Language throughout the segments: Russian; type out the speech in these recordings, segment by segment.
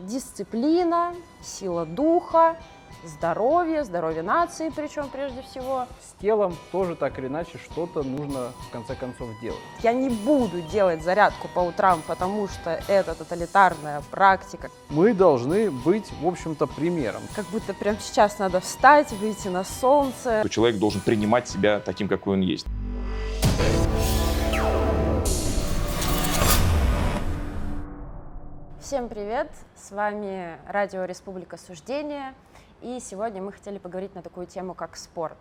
Дисциплина, сила духа, здоровье, здоровье нации причем прежде всего. С телом тоже так или иначе что-то нужно в конце концов делать. Я не буду делать зарядку по утрам, потому что это тоталитарная практика. Мы должны быть, в общем-то, примером. Как будто прямо сейчас надо встать, выйти на солнце. Человек должен принимать себя таким, какой он есть. Всем привет! С вами радио Республика Суждения. И сегодня мы хотели поговорить на такую тему, как спорт.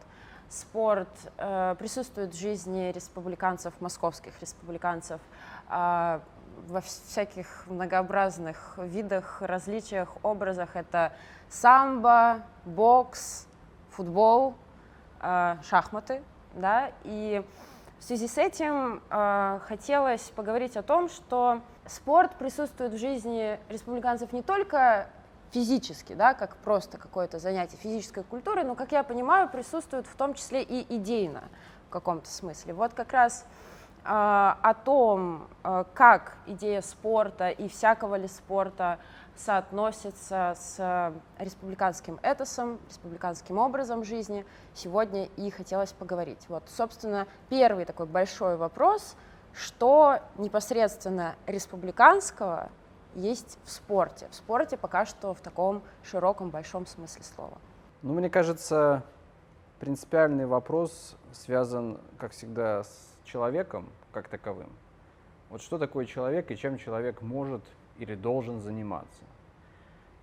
Спорт э, присутствует в жизни республиканцев, московских республиканцев, э, во всяких многообразных видах, различиях, образах. Это самбо, бокс, футбол, э, шахматы. Да? И в связи с этим э, хотелось поговорить о том, что спорт присутствует в жизни республиканцев не только физически, да, как просто какое-то занятие физической культуры, но, как я понимаю, присутствует в том числе и идейно в каком-то смысле. Вот как раз э, о том, э, как идея спорта и всякого ли спорта соотносится с республиканским этосом, республиканским образом жизни, сегодня и хотелось поговорить. Вот, собственно, первый такой большой вопрос, что непосредственно республиканского есть в спорте. В спорте пока что в таком широком, большом смысле слова. Ну, мне кажется, принципиальный вопрос связан, как всегда, с человеком как таковым. Вот что такое человек и чем человек может или должен заниматься.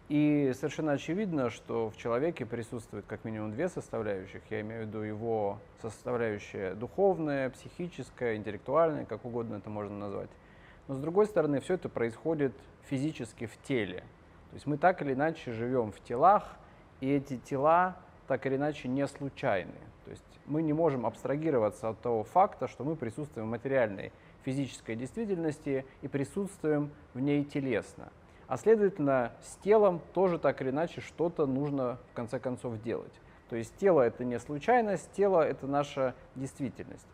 И совершенно очевидно, что в человеке присутствует как минимум две составляющих. Я имею в виду его составляющая духовная, психическая, интеллектуальная, как угодно это можно назвать. Но с другой стороны, все это происходит физически в теле. То есть мы так или иначе живем в телах, и эти тела так или иначе не случайны. То есть мы не можем абстрагироваться от того факта, что мы присутствуем в материальной физической действительности и присутствуем в ней телесно. А следовательно, с телом тоже так или иначе что-то нужно в конце концов делать. То есть тело это не случайность, тело это наша действительность.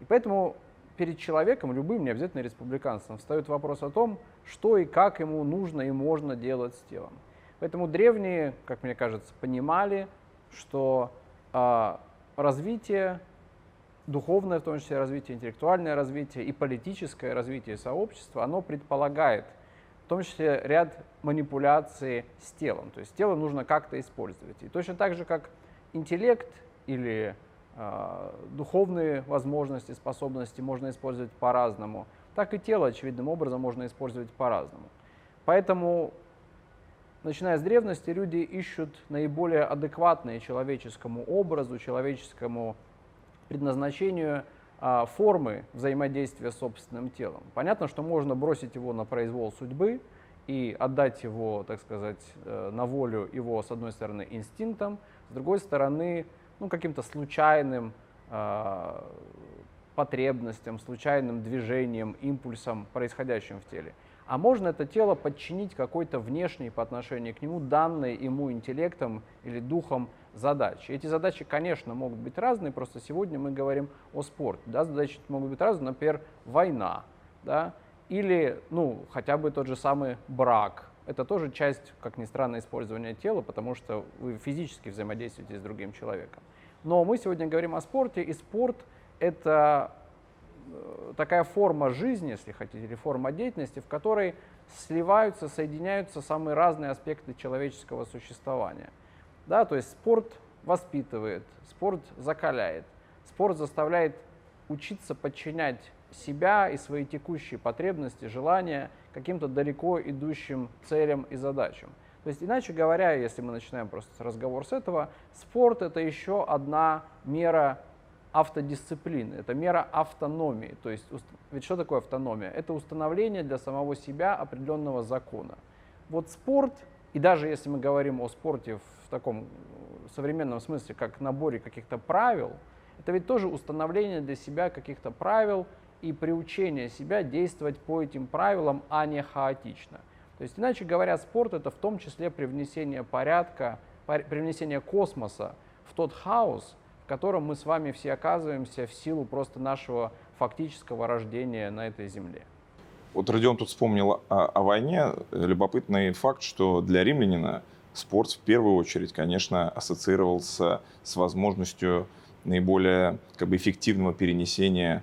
И поэтому перед человеком, любым, не обязательно республиканцем, встает вопрос о том, что и как ему нужно и можно делать с телом. Поэтому древние, как мне кажется, понимали, что э, развитие, духовное в том числе развитие, интеллектуальное развитие и политическое развитие сообщества, оно предполагает том числе ряд манипуляций с телом. То есть тело нужно как-то использовать. И точно так же, как интеллект или а, духовные возможности, способности можно использовать по-разному, так и тело очевидным образом можно использовать по-разному. Поэтому, начиная с древности, люди ищут наиболее адекватные человеческому образу, человеческому предназначению формы взаимодействия с собственным телом. Понятно, что можно бросить его на произвол судьбы и отдать его, так сказать, э, на волю его, с одной стороны, инстинктам, с другой стороны, ну, каким-то случайным э, потребностям, случайным движением, импульсом, происходящим в теле. А можно это тело подчинить какой-то внешней по отношению к нему данной ему интеллектом или духом задачи. Эти задачи, конечно, могут быть разные, просто сегодня мы говорим о спорте. Да, задачи могут быть разные, например, война, да, или, ну, хотя бы тот же самый брак, это тоже часть, как ни странно, использования тела, потому что вы физически взаимодействуете с другим человеком. Но мы сегодня говорим о спорте, и спорт — это э, такая форма жизни, если хотите, или форма деятельности, в которой сливаются, соединяются самые разные аспекты человеческого существования. Да, то есть спорт воспитывает, спорт закаляет, спорт заставляет учиться подчинять себя и свои текущие потребности, желания каким-то далеко идущим целям и задачам. То есть, иначе говоря, если мы начинаем просто разговор с этого, спорт это еще одна мера автодисциплины, это мера автономии. То есть, ведь что такое автономия? Это установление для самого себя определенного закона. Вот спорт, и даже если мы говорим о спорте в таком современном смысле, как наборе каких-то правил, это ведь тоже установление для себя каких-то правил, и приучение себя действовать по этим правилам, а не хаотично. То есть, иначе говоря, спорт это в том числе привнесение порядка, привнесение космоса в тот хаос, в котором мы с вами все оказываемся в силу просто нашего фактического рождения на этой земле. Вот Родион тут вспомнил о, о войне. Любопытный факт, что для римлянина спорт в первую очередь, конечно, ассоциировался с возможностью наиболее как бы, эффективного перенесения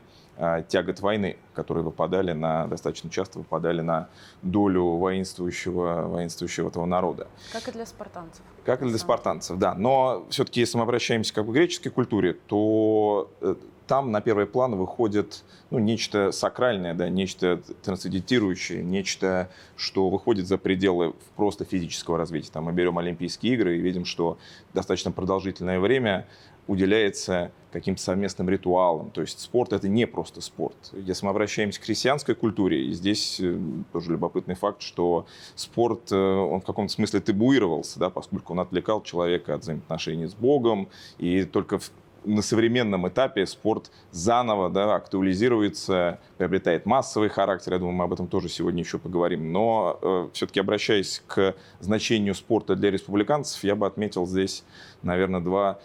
тягот войны, которые выпадали на, достаточно часто выпадали на долю воинствующего, воинствующего этого народа. Как и для спартанцев. Как и для спартанцев, да. Но все-таки, если мы обращаемся как бы, к греческой культуре, то э, там на первый план выходит ну, нечто сакральное, да, нечто трансцендентирующее, нечто, что выходит за пределы просто физического развития. Там мы берем Олимпийские игры и видим, что достаточно продолжительное время уделяется каким-то совместным ритуалам. То есть спорт это не просто спорт. Если мы обращаемся к христианской культуре, и здесь э, тоже любопытный факт, что спорт, э, он в каком-то смысле табуировался, да, поскольку он отвлекал человека от взаимоотношений с Богом, и только в на современном этапе спорт заново да, актуализируется, приобретает массовый характер. Я думаю, мы об этом тоже сегодня еще поговорим. Но э, все-таки обращаясь к значению спорта для республиканцев, я бы отметил здесь, наверное, два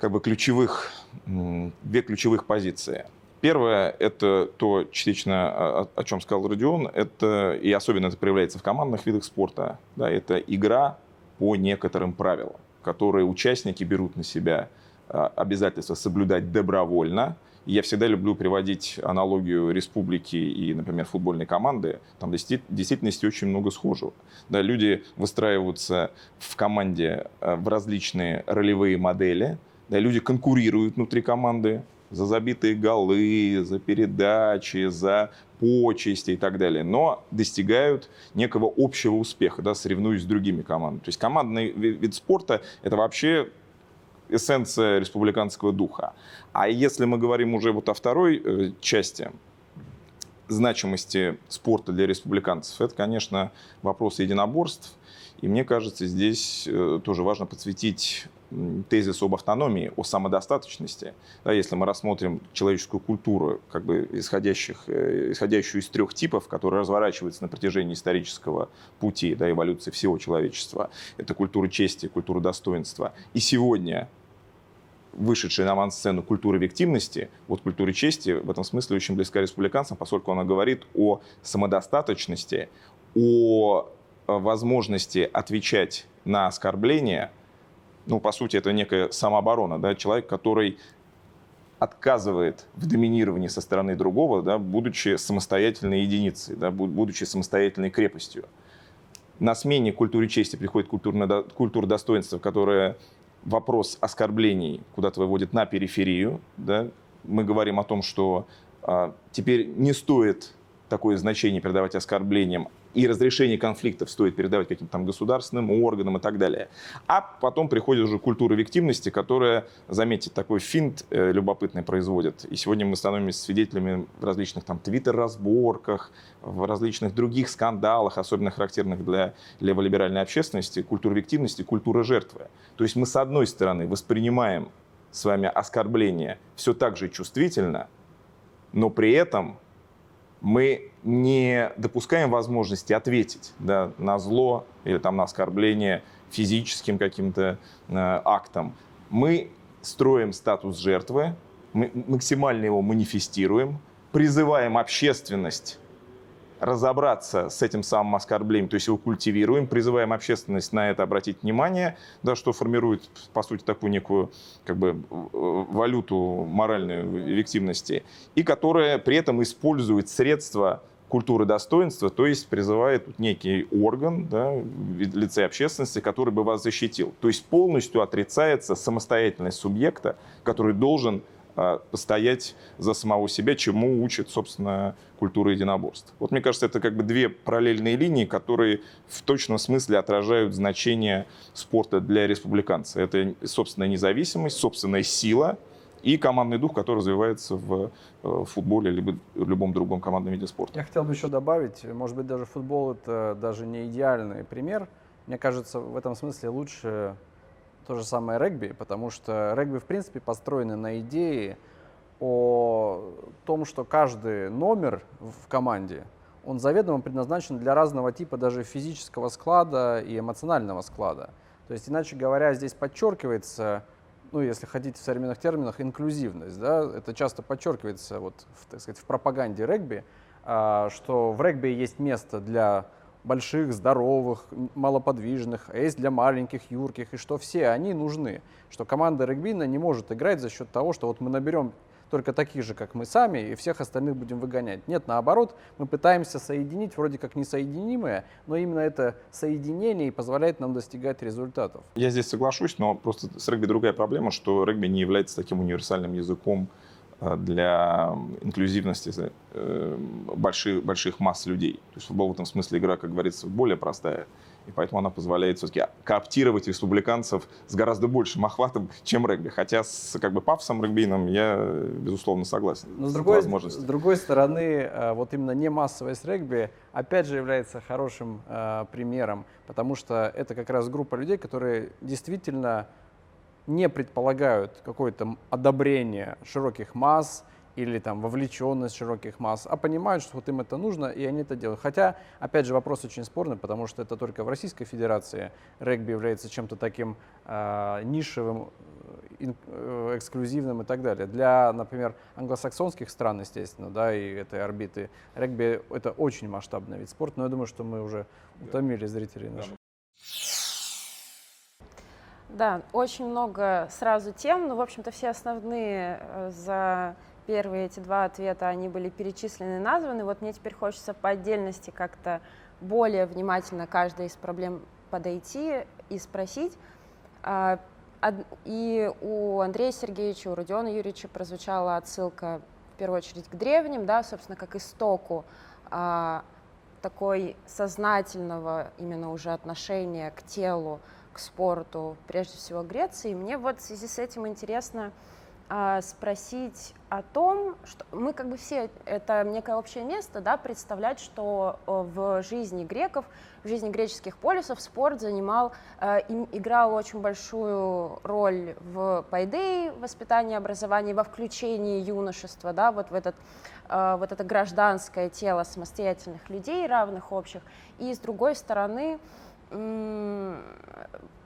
как бы ключевых, две ключевых позиции. Первое – это то, частично о, о чем сказал Родион, это, и особенно это проявляется в командных видах спорта, да, это игра по некоторым правилам, которые участники берут на себя а, обязательство соблюдать добровольно. Я всегда люблю приводить аналогию республики и, например, футбольной команды. Там в действительности очень много схожего. Да, люди выстраиваются в команде а, в различные ролевые модели – люди конкурируют внутри команды за забитые голы, за передачи, за почести и так далее, но достигают некого общего успеха, да, соревнуясь с другими командами. То есть командный вид спорта – это вообще эссенция республиканского духа. А если мы говорим уже вот о второй э, части значимости спорта для республиканцев, это, конечно, вопрос единоборств. И мне кажется, здесь э, тоже важно подсветить тезис об автономии, о самодостаточности, да, если мы рассмотрим человеческую культуру, как бы исходящих, э, исходящую из трех типов, которые разворачиваются на протяжении исторического пути да, эволюции всего человечества, это культура чести, культура достоинства. И сегодня вышедшая на авансцену культура объективности, вот культура чести в этом смысле очень близка республиканцам, поскольку она говорит о самодостаточности, о возможности отвечать на оскорбления, ну, по сути, это некая самооборона, да, человек, который отказывает в доминировании со стороны другого, да, будучи самостоятельной единицей, да, будучи самостоятельной крепостью. На смене культуре чести приходит культура, достоинства, которая вопрос оскорблений куда-то выводит на периферию. Да. Мы говорим о том, что а, теперь не стоит такое значение передавать оскорблениям, и разрешение конфликтов стоит передавать каким-то там государственным органам и так далее. А потом приходит уже культура виктивности, которая, заметьте, такой финт э, любопытный производит. И сегодня мы становимся свидетелями в различных там твиттер-разборках, в различных других скандалах, особенно характерных для леволиберальной общественности, культура виктивности, культура жертвы. То есть мы, с одной стороны, воспринимаем с вами оскорбление все так же чувствительно, но при этом мы не допускаем возможности ответить да, на зло или там, на оскорбление физическим каким-то э, актом. Мы строим статус жертвы, мы максимально его манифестируем, призываем общественность разобраться с этим самым оскорблением, то есть его культивируем, призываем общественность на это обратить внимание, да, что формирует, по сути, такую некую как бы, валюту моральной эффективности, и которая при этом использует средства культуры достоинства, то есть призывает некий орган да, лице общественности, который бы вас защитил. То есть полностью отрицается самостоятельность субъекта, который должен а, постоять за самого себя, чему учит, собственно, культура единоборств. Вот мне кажется, это как бы две параллельные линии, которые в точном смысле отражают значение спорта для республиканца. Это собственная независимость, собственная сила и командный дух, который развивается в э, футболе либо любом другом командном виде спорта. Я хотел бы еще добавить, может быть, даже футбол это даже не идеальный пример. Мне кажется, в этом смысле лучше то же самое регби, потому что регби, в принципе, построены на идее о том, что каждый номер в команде, он заведомо предназначен для разного типа даже физического склада и эмоционального склада. То есть, иначе говоря, здесь подчеркивается, ну, если хотите в современных терминах, инклюзивность. Да? Это часто подчеркивается вот, в, так сказать, в пропаганде регби, а, что в регби есть место для больших, здоровых, малоподвижных, а есть для маленьких, юрких, и что все они нужны. Что команда регбийная не может играть за счет того, что вот мы наберем только таких же, как мы сами, и всех остальных будем выгонять. Нет, наоборот, мы пытаемся соединить вроде как несоединимое, но именно это соединение и позволяет нам достигать результатов. Я здесь соглашусь, но просто с регби другая проблема, что регби не является таким универсальным языком э, для инклюзивности э, больших, больших масс людей. То есть футбол в этом смысле игра, как говорится, более простая и поэтому она позволяет все-таки кооптировать республиканцев с гораздо большим охватом, чем регби. Хотя с как бы пафосом регбийным я, безусловно, согласен. Но с другой, с другой стороны, э, вот именно не массовость регби, опять же, является хорошим э, примером, потому что это как раз группа людей, которые действительно не предполагают какое-то одобрение широких масс, или там вовлеченность широких масс, а понимают, что вот им это нужно, и они это делают. Хотя, опять же, вопрос очень спорный, потому что это только в Российской Федерации регби является чем-то таким э, нишевым, э, эксклюзивным и так далее. Для, например, англосаксонских стран, естественно, да, и этой орбиты, регби — это очень масштабный вид спорта, но я думаю, что мы уже утомили зрителей наших. Да, очень много сразу тем, но, в общем-то, все основные э, за первые эти два ответа, они были перечислены и названы. Вот мне теперь хочется по отдельности как-то более внимательно каждой из проблем подойти и спросить. А, и у Андрея Сергеевича, у Родиона Юрьевича прозвучала отсылка в первую очередь к древним, да, собственно, как истоку а, такой сознательного именно уже отношения к телу, к спорту, прежде всего Греции. Мне вот в связи с этим интересно, спросить о том, что мы как бы все, это некое общее место, да, представлять, что э, в жизни греков, в жизни греческих полисов спорт занимал, э, играл очень большую роль в пайдее, воспитании, образовании, во включении юношества, да, вот в этот, э, вот это гражданское тело самостоятельных людей, равных общих, и с другой стороны,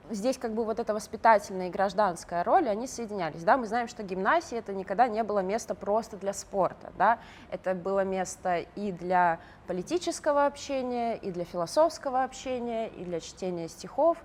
здесь как бы вот эта воспитательная и гражданская роль, они соединялись, да, мы знаем, что гимнасия это никогда не было место просто для спорта, да, это было место и для политического общения, и для философского общения, и для чтения стихов,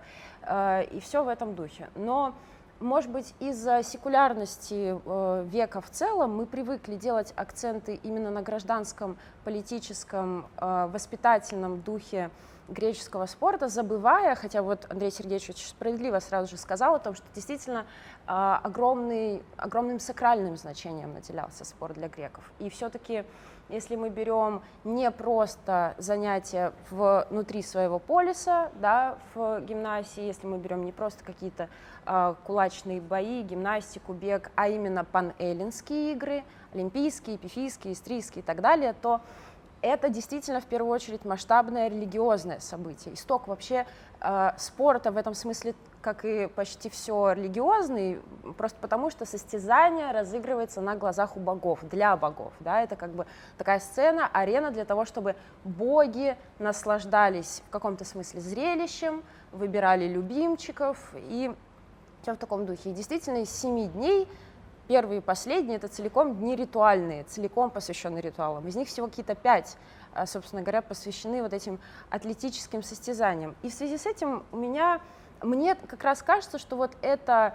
э, и все в этом духе, но может быть, из-за секулярности э, века в целом мы привыкли делать акценты именно на гражданском, политическом, э, воспитательном духе греческого спорта, забывая, хотя вот Андрей Сергеевич очень справедливо сразу же сказал о том, что действительно э, огромный, огромным сакральным значением наделялся спорт для греков. И все-таки, если мы берем не просто занятия внутри своего полиса, да, в гимнасии, если мы берем не просто какие-то э, кулачные бои, гимнастику, бег, а именно панэллинские игры, олимпийские, пифийские, истрийские и так далее, то это действительно в первую очередь масштабное религиозное событие. Исток вообще э, спорта в этом смысле, как и почти все религиозный, просто потому что состязание разыгрывается на глазах у богов, для богов. Да? Это как бы такая сцена, арена для того, чтобы боги наслаждались в каком-то смысле зрелищем, выбирали любимчиков и все в таком духе. И действительно из семи дней первые и последние — это целиком дни ритуальные, целиком посвящены ритуалам. Из них всего какие-то пять, а, собственно говоря, посвящены вот этим атлетическим состязаниям. И в связи с этим у меня, мне как раз кажется, что вот это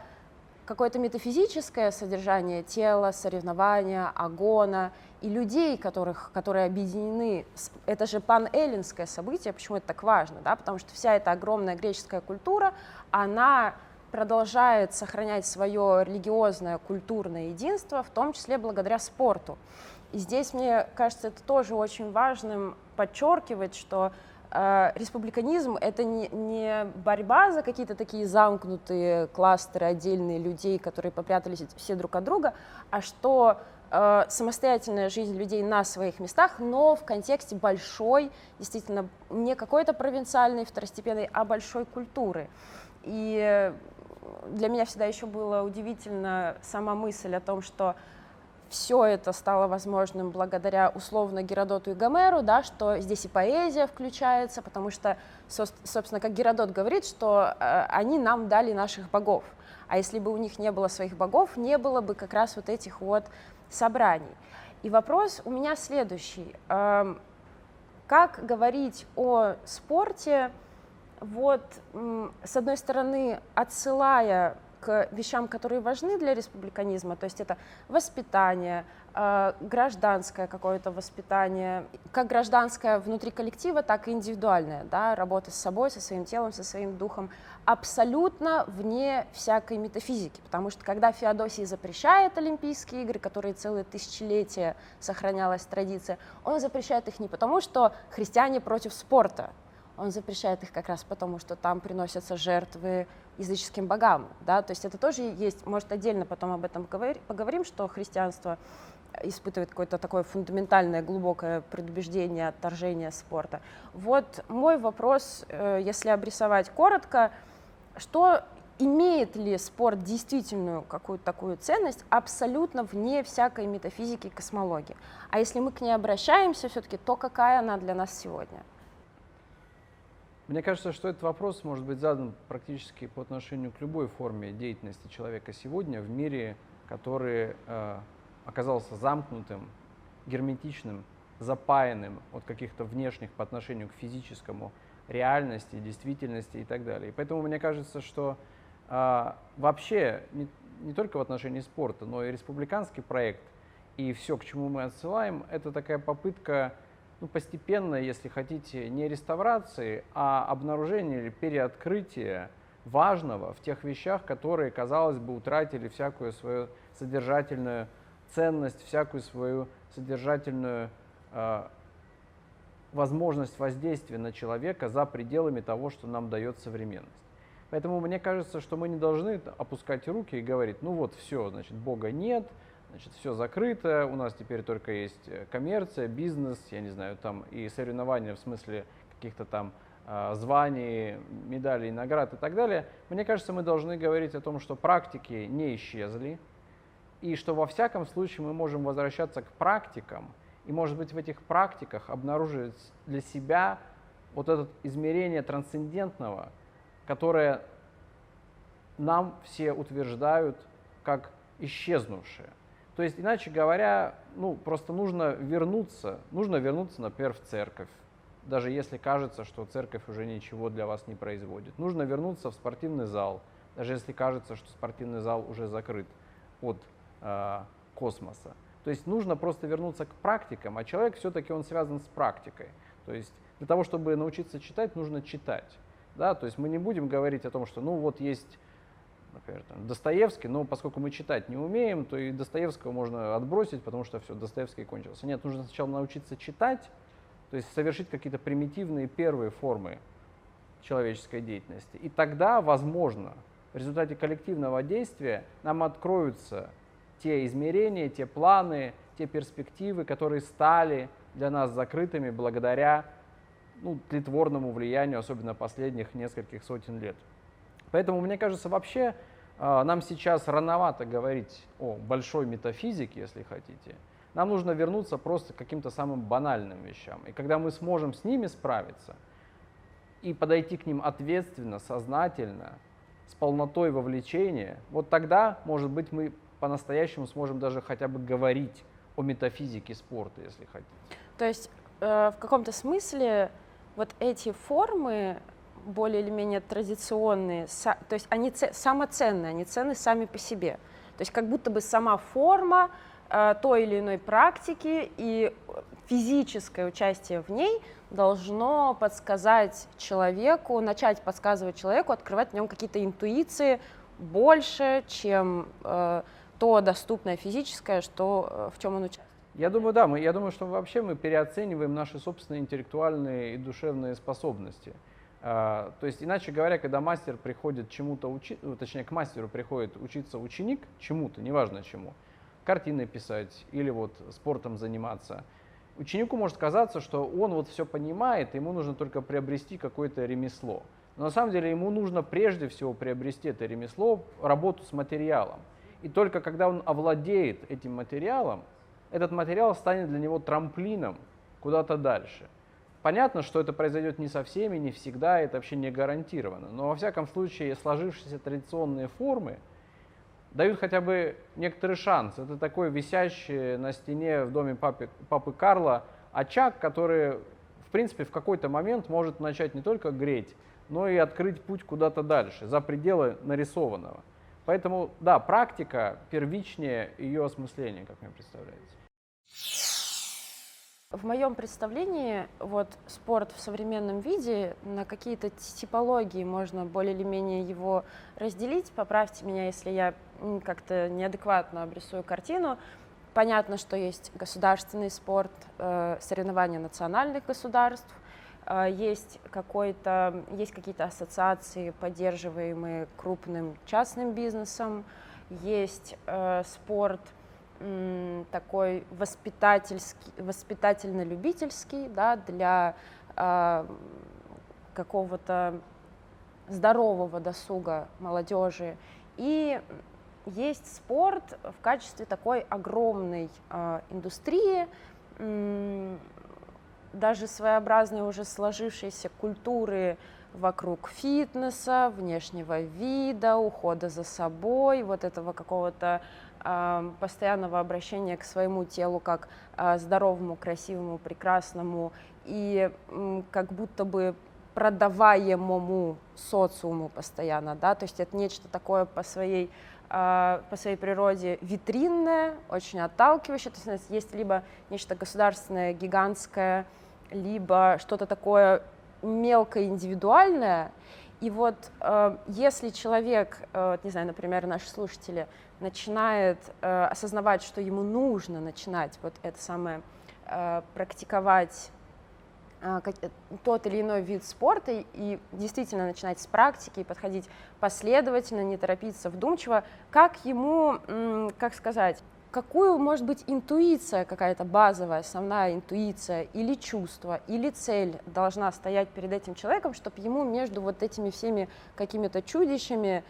какое-то метафизическое содержание тела, соревнования, агона и людей, которых, которые объединены. Это же панэллинское событие, почему это так важно, да? потому что вся эта огромная греческая культура, она продолжает сохранять свое религиозное, культурное единство, в том числе благодаря спорту. И здесь, мне кажется, это тоже очень важным подчеркивать, что э, республиканизм — это не, не борьба за какие-то такие замкнутые кластеры, отдельные людей, которые попрятались все друг от друга, а что э, самостоятельная жизнь людей на своих местах, но в контексте большой, действительно, не какой-то провинциальной, второстепенной, а большой культуры. И для меня всегда еще было удивительно сама мысль о том, что все это стало возможным благодаря условно Геродоту и Гомеру, да, что здесь и поэзия включается, потому что, собственно, как Геродот говорит, что э, они нам дали наших богов, а если бы у них не было своих богов, не было бы как раз вот этих вот собраний. И вопрос у меня следующий. Эм, как говорить о спорте, вот, с одной стороны, отсылая к вещам, которые важны для республиканизма, то есть это воспитание, э, гражданское какое-то воспитание, как гражданское внутри коллектива, так и индивидуальное, да, работа с собой, со своим телом, со своим духом, абсолютно вне всякой метафизики, потому что когда Феодосий запрещает Олимпийские игры, которые целые тысячелетия сохранялась традиция, он запрещает их не потому, что христиане против спорта, он запрещает их как раз потому, что там приносятся жертвы языческим богам, да, то есть это тоже есть, может, отдельно потом об этом поговорим, что христианство испытывает какое-то такое фундаментальное, глубокое предубеждение, отторжение спорта. Вот мой вопрос, э, если обрисовать коротко, что имеет ли спорт действительную какую-то такую ценность абсолютно вне всякой метафизики и космологии? А если мы к ней обращаемся все-таки, то какая она для нас сегодня? Мне кажется, что этот вопрос может быть задан практически по отношению к любой форме деятельности человека сегодня в мире, который э, оказался замкнутым, герметичным, запаянным от каких-то внешних по отношению к физическому реальности, действительности и так далее. И поэтому мне кажется, что э, вообще не, не только в отношении спорта, но и республиканский проект и все, к чему мы отсылаем, это такая попытка ну, постепенно, если хотите, не реставрации, а обнаружения или переоткрытия важного в тех вещах, которые, казалось бы, утратили всякую свою содержательную ценность, всякую свою содержательную э, возможность воздействия на человека за пределами того, что нам дает современность. Поэтому мне кажется, что мы не должны опускать руки и говорить, ну вот все, значит, Бога нет, Значит, все закрыто, у нас теперь только есть э, коммерция, бизнес, я не знаю, там и соревнования в смысле каких-то там э, званий, медалей, наград и так далее. Мне кажется, мы должны говорить о том, что практики не исчезли, и что во всяком случае мы можем возвращаться к практикам, и может быть в этих практиках обнаружить для себя вот это измерение трансцендентного, которое нам все утверждают как исчезнувшее. То есть, иначе говоря, ну, просто нужно вернуться, нужно вернуться, например, в церковь, даже если кажется, что церковь уже ничего для вас не производит. Нужно вернуться в спортивный зал, даже если кажется, что спортивный зал уже закрыт от э, космоса. То есть нужно просто вернуться к практикам, а человек все-таки он связан с практикой. То есть для того, чтобы научиться читать, нужно читать. Да? То есть мы не будем говорить о том, что ну вот есть например, там, Достоевский, но поскольку мы читать не умеем, то и Достоевского можно отбросить, потому что все, Достоевский кончился. Нет, нужно сначала научиться читать, то есть совершить какие-то примитивные первые формы человеческой деятельности. И тогда, возможно, в результате коллективного действия нам откроются те измерения, те планы, те перспективы, которые стали для нас закрытыми благодаря ну, тлетворному влиянию, особенно последних нескольких сотен лет. Поэтому, мне кажется, вообще а, нам сейчас рановато говорить о большой метафизике, если хотите. Нам нужно вернуться просто к каким-то самым банальным вещам. И когда мы сможем с ними справиться и подойти к ним ответственно, сознательно, с полнотой вовлечения, вот тогда, может быть, мы по-настоящему сможем даже хотя бы говорить о метафизике спорта, если хотите. То есть э, в каком-то смысле вот эти формы более или менее традиционные, то есть они самоценные, они ценны сами по себе. То есть как будто бы сама форма э, той или иной практики и физическое участие в ней должно подсказать человеку, начать подсказывать человеку, открывать в нем какие-то интуиции больше, чем э, то доступное физическое, что, э, в чем он участвует. Я думаю, да, мы, я думаю, что вообще мы переоцениваем наши собственные интеллектуальные и душевные способности. А, то есть, иначе говоря, когда мастер приходит чему-то учиться, ну, точнее, к мастеру приходит учиться ученик чему-то, неважно чему, картины писать или вот спортом заниматься, ученику может казаться, что он вот все понимает, ему нужно только приобрести какое-то ремесло. Но на самом деле ему нужно прежде всего приобрести это ремесло, работу с материалом. И только когда он овладеет этим материалом, этот материал станет для него трамплином куда-то дальше. Понятно, что это произойдет не со всеми, не всегда, это вообще не гарантировано. Но во всяком случае сложившиеся традиционные формы дают хотя бы некоторый шанс. Это такой висящий на стене в доме папы, папы Карла очаг, который, в принципе, в какой-то момент может начать не только греть, но и открыть путь куда-то дальше, за пределы нарисованного. Поэтому, да, практика первичнее ее осмысления, как мне представляется. В моем представлении вот спорт в современном виде на какие-то типологии можно более или менее его разделить. Поправьте меня, если я как-то неадекватно обрисую картину. Понятно, что есть государственный спорт, э, соревнования национальных государств, э, есть, какой-то, есть какие-то ассоциации, поддерживаемые крупным частным бизнесом, есть э, спорт – такой воспитательский, воспитательно-любительский, да, для э, какого-то здорового досуга молодежи. И есть спорт в качестве такой огромной э, индустрии, э, даже своеобразной уже сложившейся культуры вокруг фитнеса, внешнего вида, ухода за собой, вот этого какого-то постоянного обращения к своему телу как а, здоровому, красивому, прекрасному и как будто бы продаваемому социуму постоянно, да, то есть это нечто такое по своей а, по своей природе витринное, очень отталкивающее, то есть есть либо нечто государственное, гигантское, либо что-то такое мелкое, индивидуальное, и вот э, если человек, э, не знаю, например, наши слушатели, начинает э, осознавать, что ему нужно начинать вот это самое э, практиковать э, э, тот или иной вид спорта и, и действительно начинать с практики и подходить последовательно, не торопиться вдумчиво, как ему, м, как сказать, какую может быть интуиция какая-то базовая, основная интуиция или чувство, или цель должна стоять перед этим человеком, чтобы ему между вот этими всеми какими-то чудищами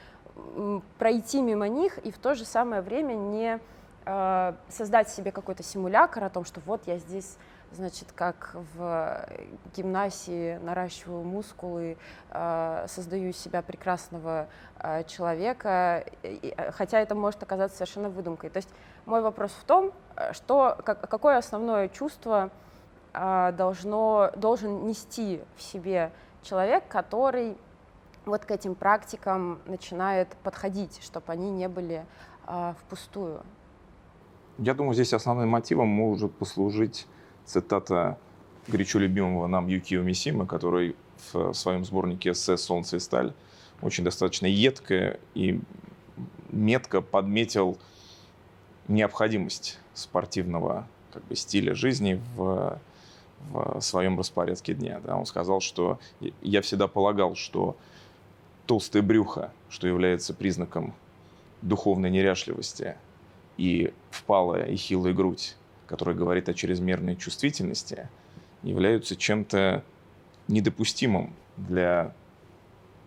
пройти мимо них и в то же самое время не э, создать себе какой-то симулятор о том, что вот я здесь значит, как в гимнасии наращиваю мускулы, э, создаю из себя прекрасного э, человека, хотя это может оказаться совершенно выдумкой. То есть мой вопрос в том, что, как, какое основное чувство должно, должен нести в себе человек, который вот к этим практикам начинает подходить, чтобы они не были э, впустую? Я думаю, здесь основным мотивом может послужить цитата горячо любимого нам Юкио Мисима, который в своем сборнике эссе «Солнце и сталь» очень достаточно едко и метко подметил необходимость спортивного как бы, стиля жизни в, в своем распорядке дня. Да, он сказал, что я всегда полагал, что толстое брюхо, что является признаком духовной неряшливости, и впалая и хилая грудь, которая говорит о чрезмерной чувствительности, являются чем-то недопустимым для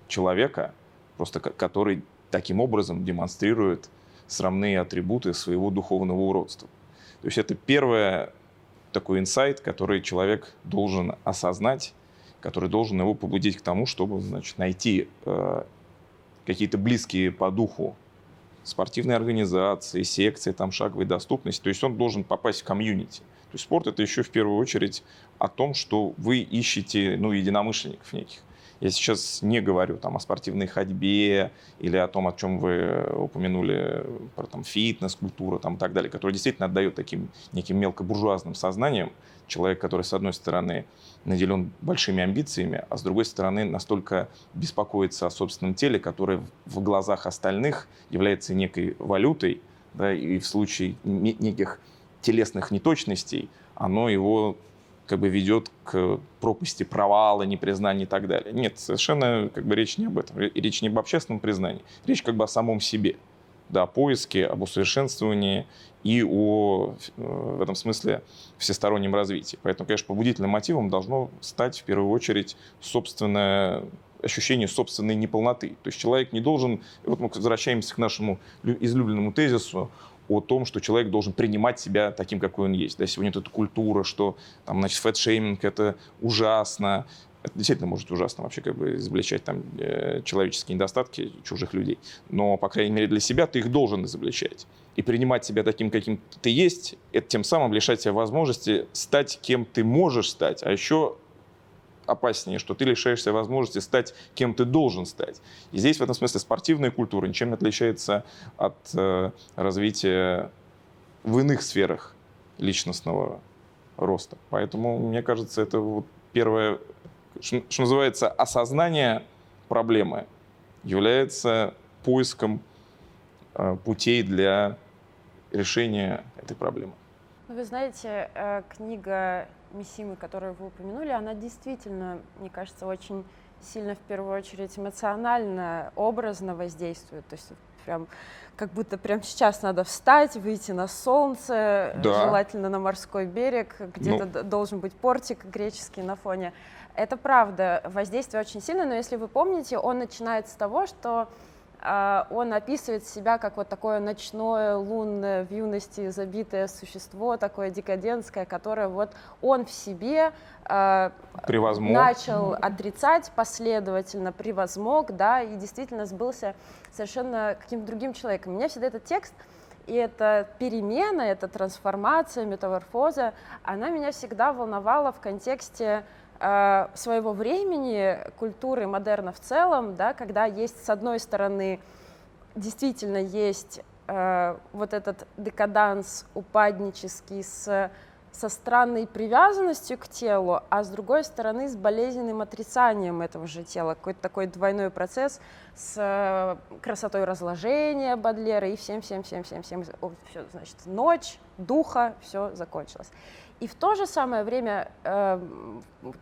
человека, просто который таким образом демонстрирует срамные атрибуты своего духовного уродства. То есть это первый такой инсайт, который человек должен осознать который должен его побудить к тому, чтобы значит, найти э, какие-то близкие по духу спортивные организации, секции, там, шаговой доступности. То есть он должен попасть в комьюнити. То есть спорт это еще в первую очередь о том, что вы ищете ну, единомышленников неких. Я сейчас не говорю там, о спортивной ходьбе или о том, о чем вы упомянули, про там, фитнес, культуру там, и так далее, который действительно отдает таким неким мелкобуржуазным сознанием. Человек, который, с одной стороны, наделен большими амбициями, а с другой стороны, настолько беспокоится о собственном теле, которое в глазах остальных является некой валютой, да, и в случае неких телесных неточностей оно его как бы ведет к пропасти провала, непризнания и так далее. Нет, совершенно как бы речь не об этом. Речь не об общественном признании. Речь как бы о самом себе. Да, о поиске, об усовершенствовании и о, э, в этом смысле, всестороннем развитии. Поэтому, конечно, побудительным мотивом должно стать в первую очередь собственное ощущение собственной неполноты. То есть человек не должен, вот мы возвращаемся к нашему излюбленному тезису о том, что человек должен принимать себя таким, какой он есть. Да, сегодня вот эта культура, что там, значит, фэтшейминг — это ужасно, это действительно может ужасно вообще как бы изобличать там э, человеческие недостатки чужих людей. Но, по крайней мере, для себя ты их должен изобличать. И принимать себя таким, каким ты есть, это тем самым лишать себя возможности стать кем ты можешь стать. А еще опаснее, что ты лишаешься возможности стать кем ты должен стать. И здесь в этом смысле спортивная культура ничем не отличается от э, развития в иных сферах личностного роста. Поэтому, мне кажется, это вот первое что, что называется, осознание проблемы является поиском э, путей для решения этой проблемы. Ну, вы знаете, э, книга Мисимы, которую вы упомянули, она действительно, мне кажется, очень сильно, в первую очередь, эмоционально, образно воздействует. То есть прям как будто прямо сейчас надо встать, выйти на солнце, да. желательно на морской берег, где-то ну. должен быть портик греческий на фоне. Это правда, воздействие очень сильное, но если вы помните, он начинает с того, что он описывает себя как вот такое ночное, лунное, в юности забитое существо, такое декадентское, которое вот он в себе э, начал отрицать последовательно, превозмог, да, и действительно сбылся совершенно каким-то другим человеком. Меня всегда этот текст и эта перемена, эта трансформация, метаморфоза, она меня всегда волновала в контексте своего времени, культуры модерна в целом, да, когда есть, с одной стороны, действительно есть э, вот этот декаданс упаднический с, со странной привязанностью к телу, а с другой стороны с болезненным отрицанием этого же тела, какой-то такой двойной процесс с э, красотой разложения Бадлера и всем-всем-всем-всем-всем, все, значит, ночь, духа, все закончилось. И в то же самое время, э,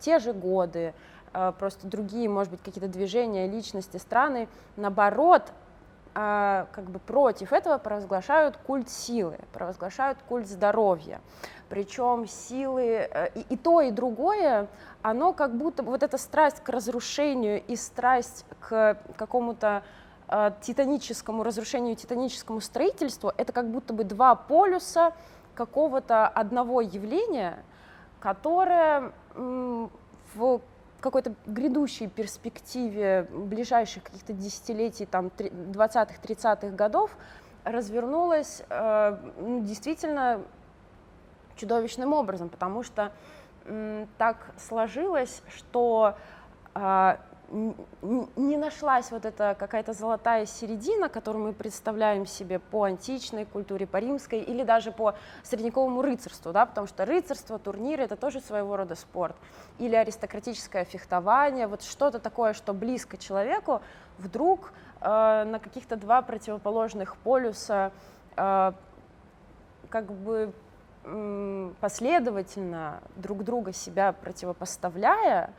те же годы, э, просто другие, может быть, какие-то движения, личности, страны, наоборот, э, как бы против этого провозглашают культ силы, провозглашают культ здоровья. Причем силы, э, и, и то, и другое, оно как будто, вот эта страсть к разрушению и страсть к какому-то э, титаническому разрушению, титаническому строительству, это как будто бы два полюса, какого-то одного явления, которое в какой-то грядущей перспективе ближайших каких-то десятилетий, там, 20-30-х годов, развернулось э, действительно чудовищным образом, потому что так сложилось, что э, не нашлась вот эта какая-то золотая середина, которую мы представляем себе по античной культуре, по римской или даже по средневековому рыцарству, да, потому что рыцарство, турниры — это тоже своего рода спорт. Или аристократическое фехтование, вот что-то такое, что близко человеку, вдруг э, на каких-то два противоположных полюса э, как бы последовательно друг друга себя противопоставляя,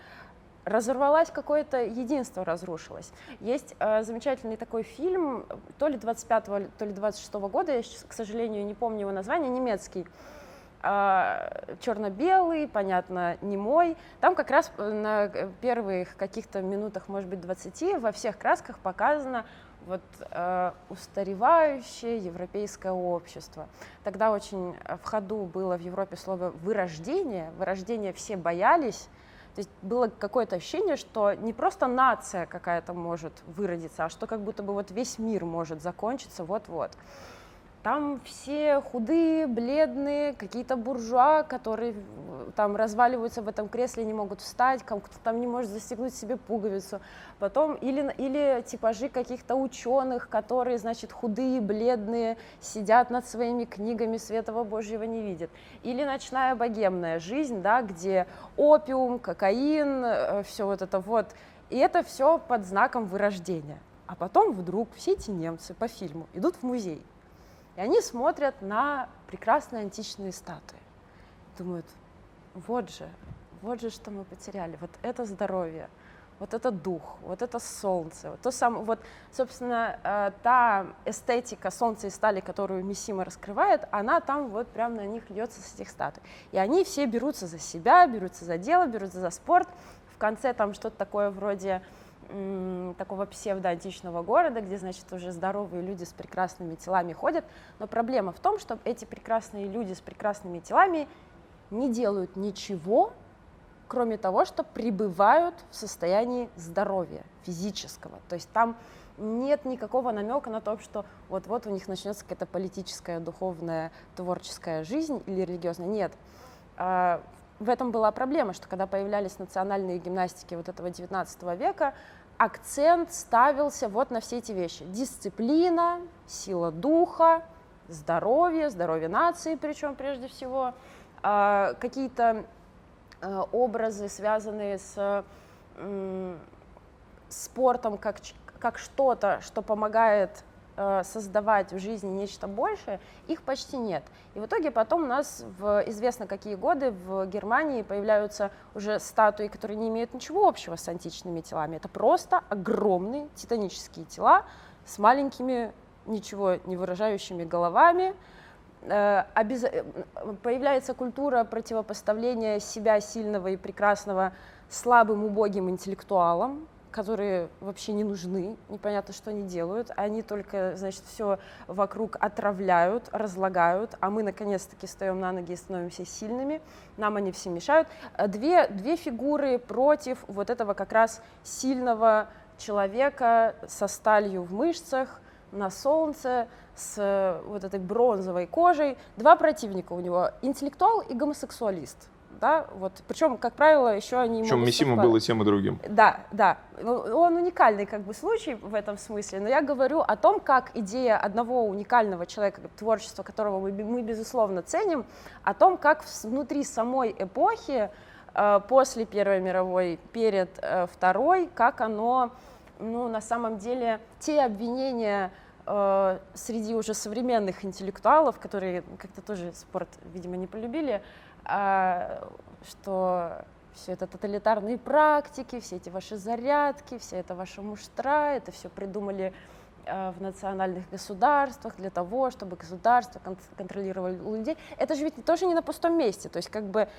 разорвалась какое-то единство, разрушилось. Есть э, замечательный такой фильм, то ли 25-го, то ли 26-го года, я, к сожалению, не помню его название, немецкий, э, черно-белый, понятно, не мой. Там как раз э, на первых каких-то минутах, может быть, 20, во всех красках показано вот э, устаревающее европейское общество. Тогда очень в ходу было в Европе слово «вырождение». Вырождение все боялись, то есть было какое-то ощущение, что не просто нация какая-то может выродиться, а что как будто бы вот весь мир может закончиться вот-вот. Там все худые, бледные, какие-то буржуа, которые э, там разваливаются в этом кресле, не могут встать, кто-то там не может застегнуть себе пуговицу. Потом или, или типажи каких-то ученых, которые, значит, худые, бледные, сидят над своими книгами, светова Божьего не видят. Или ночная богемная жизнь, да, где опиум, кокаин, э, все вот это вот. И это все под знаком вырождения. А потом вдруг все эти немцы по фильму идут в музей и они смотрят на прекрасные античные статуи. Думают, вот же, вот же, что мы потеряли. Вот это здоровье, вот это дух, вот это солнце. Вот, то сам, вот собственно, э, та эстетика солнца и стали, которую Миссима раскрывает, она там вот прям на них льется с этих статуй. И они все берутся за себя, берутся за дело, берутся за спорт. В конце там что-то такое вроде такого псевдоантичного города, где, значит, уже здоровые люди с прекрасными телами ходят. Но проблема в том, что эти прекрасные люди с прекрасными телами не делают ничего, кроме того, что пребывают в состоянии здоровья физического. То есть там нет никакого намека на то, что вот-вот у них начнется какая-то политическая, духовная, творческая жизнь или религиозная. Нет. А, в этом была проблема, что когда появлялись национальные гимнастики вот этого 19 века, акцент ставился вот на все эти вещи. Дисциплина, сила духа, здоровье, здоровье нации причем прежде всего, а, какие-то а, образы, связанные с спортом как, как что-то, что помогает создавать в жизни нечто большее, их почти нет. И в итоге потом у нас в известно какие годы в Германии появляются уже статуи, которые не имеют ничего общего с античными телами. Это просто огромные титанические тела с маленькими, ничего не выражающими головами. Э, э, появляется культура противопоставления себя сильного и прекрасного слабым, убогим интеллектуалам, которые вообще не нужны, непонятно, что они делают, они только, значит, все вокруг отравляют, разлагают, а мы, наконец-таки, встаем на ноги и становимся сильными, нам они все мешают. Две, две фигуры против вот этого как раз сильного человека со сталью в мышцах, на солнце, с вот этой бронзовой кожей. Два противника у него, интеллектуал и гомосексуалист да, вот, причем, как правило, еще они Причем Мисима был и тем, и другим. Да, да, ну, он уникальный как бы случай в этом смысле, но я говорю о том, как идея одного уникального человека, творчество которого мы, мы безусловно ценим, о том, как внутри самой эпохи, э, после Первой мировой, перед э, Второй, как оно, ну, на самом деле, те обвинения, э, среди уже современных интеллектуалов, которые как-то тоже спорт, видимо, не полюбили, что все это тоталитарные практики, все эти ваши зарядки, вся эта ваша муштра, это все придумали а, в национальных государствах для того, чтобы государство контролировало людей. Это же ведь тоже не на пустом месте. То есть как бы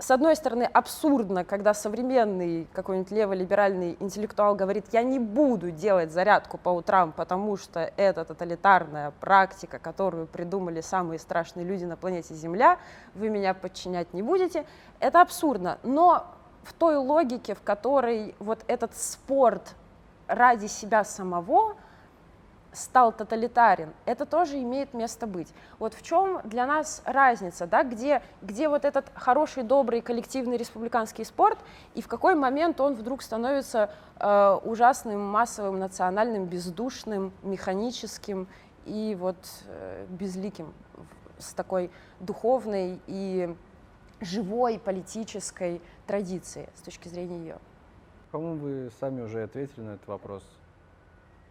с одной стороны, абсурдно, когда современный какой-нибудь леволиберальный интеллектуал говорит, я не буду делать зарядку по утрам, потому что это тоталитарная практика, которую придумали самые страшные люди на планете Земля, вы меня подчинять не будете. Это абсурдно. Но в той логике, в которой вот этот спорт ради себя самого – стал тоталитарен, это тоже имеет место быть. Вот в чем для нас разница, да, где, где вот этот хороший, добрый, коллективный республиканский спорт, и в какой момент он вдруг становится э, ужасным, массовым, национальным, бездушным, механическим и вот э, безликим, с такой духовной и живой политической традицией с точки зрения ее. По-моему, вы сами уже ответили на этот вопрос.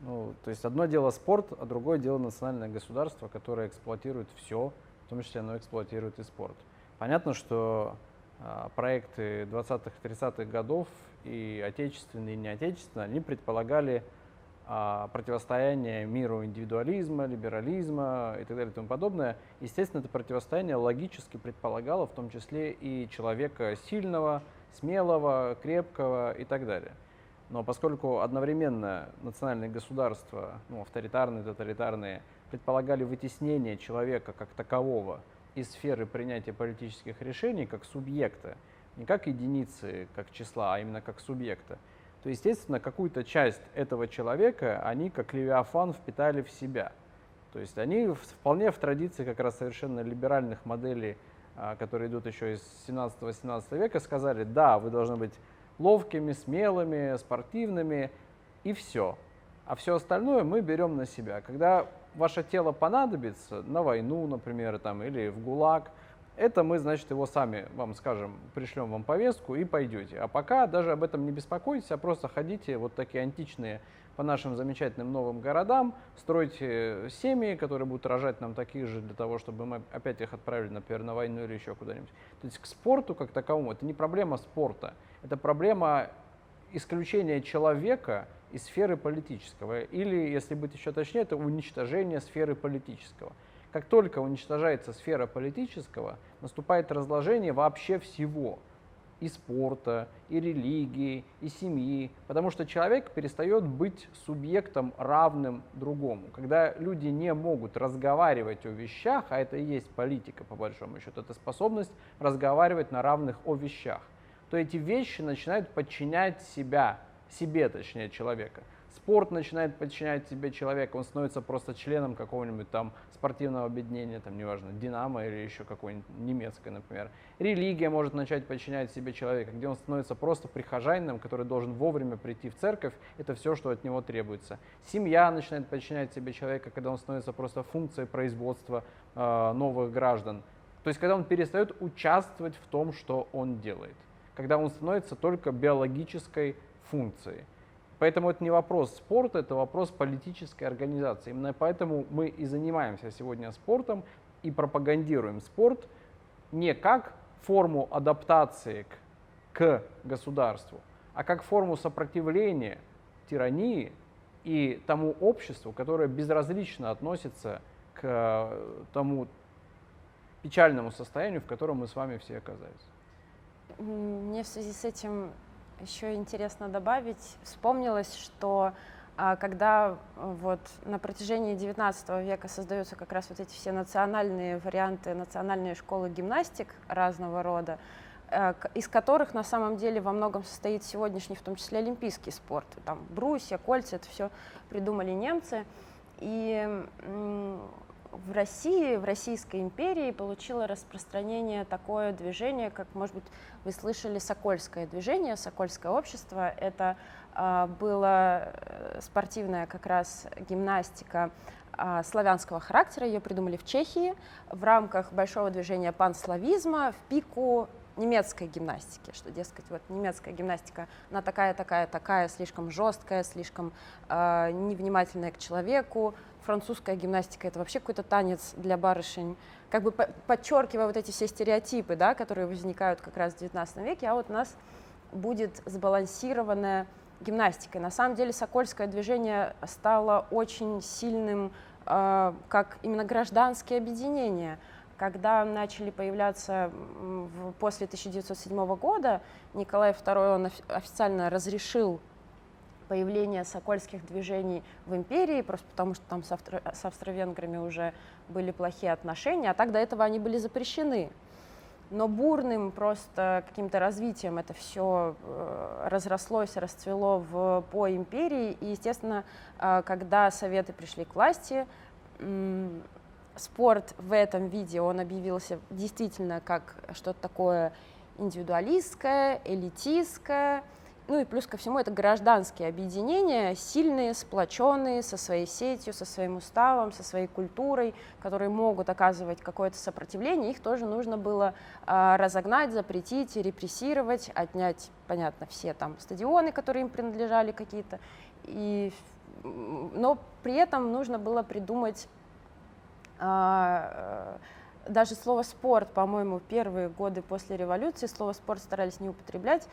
Ну, то есть одно дело спорт, а другое дело национальное государство, которое эксплуатирует все, в том числе оно эксплуатирует и спорт. Понятно, что а, проекты 20-х, 30-х годов и отечественные, и неотечественные, они предполагали а, противостояние миру индивидуализма, либерализма и так далее и тому подобное. Естественно, это противостояние логически предполагало в том числе и человека сильного, смелого, крепкого и так далее. Но поскольку одновременно национальные государства, ну, авторитарные, тоталитарные, предполагали вытеснение человека как такового из сферы принятия политических решений как субъекта, не как единицы, как числа, а именно как субъекта, то, естественно, какую-то часть этого человека они, как левиафан, впитали в себя. То есть они вполне в традиции как раз совершенно либеральных моделей, а, которые идут еще из 17-18 века, сказали, да, вы должны быть ловкими, смелыми, спортивными, и все. А все остальное мы берем на себя. Когда ваше тело понадобится на войну, например, там, или в ГУЛАГ, это мы, значит, его сами вам скажем, пришлем вам повестку и пойдете. А пока даже об этом не беспокойтесь, а просто ходите вот такие античные по нашим замечательным новым городам, стройте семьи, которые будут рожать нам таких же для того, чтобы мы опять их отправили, например, на войну или еще куда-нибудь. То есть к спорту как таковому, это не проблема спорта, это проблема исключения человека из сферы политического. Или, если быть еще точнее, это уничтожение сферы политического. Как только уничтожается сфера политического, наступает разложение вообще всего. и спорта, и религии, и семьи, потому что человек перестает быть субъектом равным другому. Когда люди не могут разговаривать о вещах, а это и есть политика по большому счету, это способность разговаривать на равных о вещах, то эти вещи начинают подчинять себя, себе точнее человека спорт начинает подчинять себе человека, он становится просто членом какого-нибудь там спортивного объединения, там, неважно, Динамо или еще какой-нибудь немецкой, например. Религия может начать подчинять себе человека, где он становится просто прихожанином, который должен вовремя прийти в церковь, это все, что от него требуется. Семья начинает подчинять себе человека, когда он становится просто функцией производства э, новых граждан. То есть, когда он перестает участвовать в том, что он делает. Когда он становится только биологической функцией. Поэтому это не вопрос спорта, это вопрос политической организации. Именно поэтому мы и занимаемся сегодня спортом и пропагандируем спорт не как форму адаптации к, к государству, а как форму сопротивления тирании и тому обществу, которое безразлично относится к э, тому печальному состоянию, в котором мы с вами все оказались. Мне в связи с этим еще интересно добавить, вспомнилось, что а, когда вот на протяжении XIX века создаются как раз вот эти все национальные варианты, национальные школы гимнастик разного рода, э, из которых на самом деле во многом состоит сегодняшний, в том числе олимпийский спорт. Там брусья, кольца, это все придумали немцы. И в России, в Российской империи получило распространение такое движение, как, может быть, вы слышали, Сокольское движение, Сокольское общество. Это а, была э, спортивная как раз гимнастика а, славянского характера. Ее придумали в Чехии в рамках большого движения панславизма в пику немецкой гимнастики, что, дескать, вот немецкая гимнастика, она такая, такая, такая, слишком жесткая, слишком э, невнимательная к человеку, французская гимнастика это вообще какой-то танец для барышень, как бы подчеркивая вот эти все стереотипы, да, которые возникают как раз в XIX веке, а вот у нас будет сбалансированная гимнастика. На самом деле Сокольское движение стало очень сильным э, как именно гражданские объединения. Когда начали появляться в, после 1907 года, Николай II он официально разрешил появление сокольских движений в империи, просто потому что там с, австро- с австро-венграми уже были плохие отношения, а так до этого они были запрещены. Но бурным просто каким-то развитием это все э, разрослось, расцвело в, по империи. И, естественно, э, когда Советы пришли к власти, спорт в этом виде, он объявился действительно как что-то такое индивидуалистское, элитистское, ну и плюс ко всему это гражданские объединения, сильные, сплоченные, со своей сетью, со своим уставом, со своей культурой, которые могут оказывать какое-то сопротивление. Их тоже нужно было э, разогнать, запретить, репрессировать, отнять, понятно, все там стадионы, которые им принадлежали какие-то. И, но при этом нужно было придумать э, даже слово спорт, по-моему, первые годы после революции слово спорт старались не употреблять,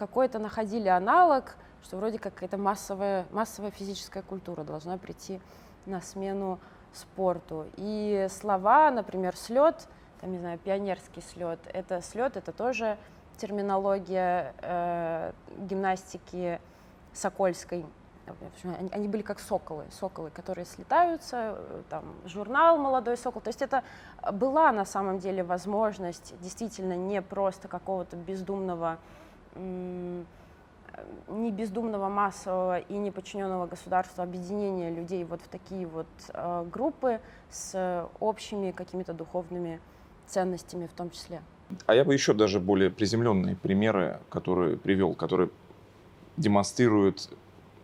какой-то находили аналог, что вроде как какая-то массовая, массовая физическая культура должна прийти на смену спорту. И слова, например, слет, там, не знаю, пионерский слет, это слет, это тоже терминология э, гимнастики сокольской. Они, они были как соколы, соколы, которые слетаются, э, там, журнал «Молодой сокол». То есть это была на самом деле возможность действительно не просто какого-то бездумного не бездумного массового и не подчиненного государству объединения людей вот в такие вот э, группы с общими какими-то духовными ценностями в том числе. А я бы еще даже более приземленные примеры, которые привел, которые демонстрируют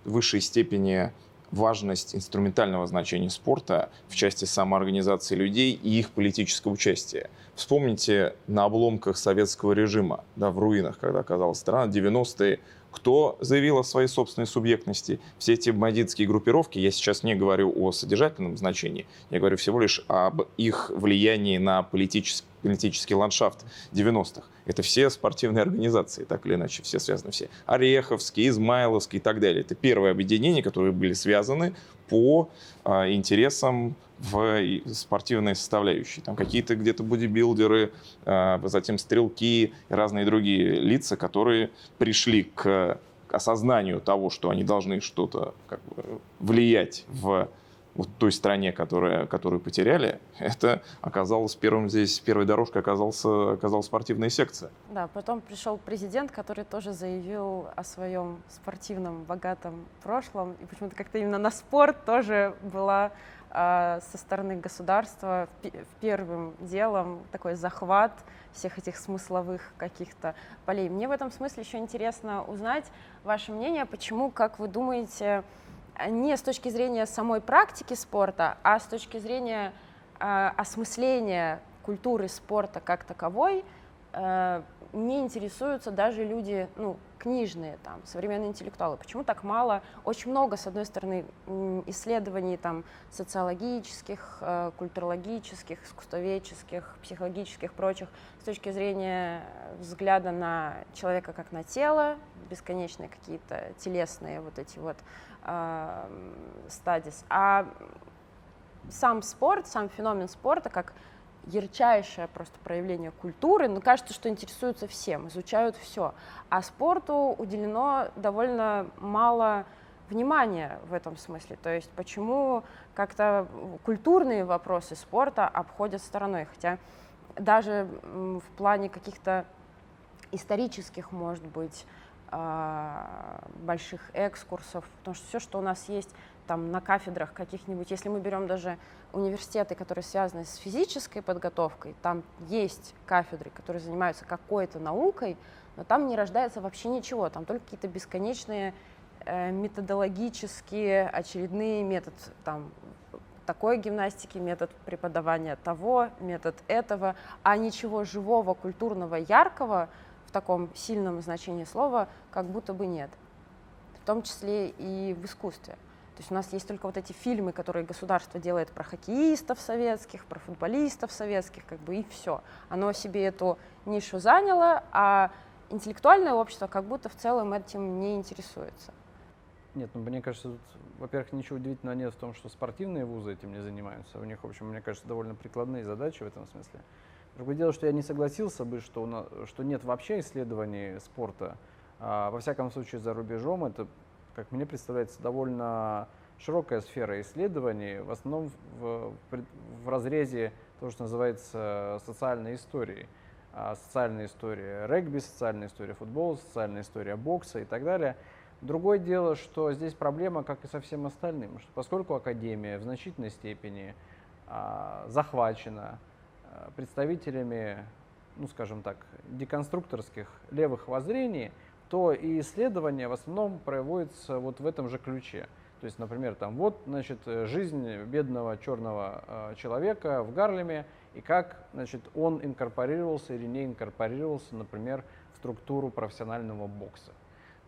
в высшей степени важность инструментального значения спорта в части самоорганизации людей и их политического участия. Вспомните на обломках советского режима, да, в руинах, когда оказалась страна, 90-е, кто заявил о своей собственной субъектности. Все эти бандитские группировки, я сейчас не говорю о содержательном значении, я говорю всего лишь об их влиянии на политический, политический ландшафт 90-х. Это все спортивные организации, так или иначе, все связаны все. Ореховский, Измайловский и так далее. Это первые объединения, которые были связаны по а, интересам в спортивной составляющей. Там какие-то где-то бодибилдеры, э, затем стрелки и разные другие лица, которые пришли к осознанию того, что они должны что-то как бы, влиять в вот той стране, которая, которую потеряли, это оказалось первым здесь, первой дорожкой оказался, оказалась спортивная секция. Да, потом пришел президент, который тоже заявил о своем спортивном богатом прошлом, и почему-то как-то именно на спорт тоже была со стороны государства первым делом такой захват всех этих смысловых каких-то полей. Мне в этом смысле еще интересно узнать ваше мнение, почему, как вы думаете, не с точки зрения самой практики спорта, а с точки зрения э, осмысления культуры спорта как таковой, не интересуются даже люди, ну, книжные, там, современные интеллектуалы. Почему так мало? Очень много, с одной стороны, исследований там, социологических, э, культурологических, искусствоведческих, психологических, прочих, с точки зрения взгляда на человека как на тело, бесконечные какие-то телесные вот эти вот э, стадис. А сам спорт, сам феномен спорта, как ярчайшее просто проявление культуры, но кажется, что интересуются всем, изучают все. А спорту уделено довольно мало внимания в этом смысле. То есть почему как-то культурные вопросы спорта обходят стороной, хотя даже в плане каких-то исторических, может быть, больших экскурсов, потому что все, что у нас есть там на кафедрах каких-нибудь, если мы берем даже университеты, которые связаны с физической подготовкой, там есть кафедры, которые занимаются какой-то наукой, но там не рождается вообще ничего, там только какие-то бесконечные э, методологические очередные методы, там такой гимнастики, метод преподавания того, метод этого, а ничего живого, культурного, яркого в таком сильном значении слова как будто бы нет, в том числе и в искусстве. То есть у нас есть только вот эти фильмы, которые государство делает про хоккеистов советских, про футболистов советских, как бы и все. Оно себе эту нишу заняло, а интеллектуальное общество как будто в целом этим не интересуется. Нет, ну мне кажется, тут, во-первых, ничего удивительного нет в том, что спортивные вузы этим не занимаются. У них, в общем, мне кажется, довольно прикладные задачи в этом смысле. Другое дело, что я не согласился бы, что, у нас, что нет вообще исследований спорта. А, во всяком случае, за рубежом это как мне представляется, довольно широкая сфера исследований, в основном в, в разрезе того, что называется социальной историей. А, социальная история регби, социальная история футбола, социальная история бокса и так далее. Другое дело, что здесь проблема, как и со всем остальным, что поскольку Академия в значительной степени а, захвачена представителями, ну скажем так, деконструкторских левых воззрений, то и исследования в основном проводятся вот в этом же ключе. То есть, например, там вот, значит, жизнь бедного черного э, человека в Гарлеме и как, значит, он инкорпорировался или не инкорпорировался, например, в структуру профессионального бокса.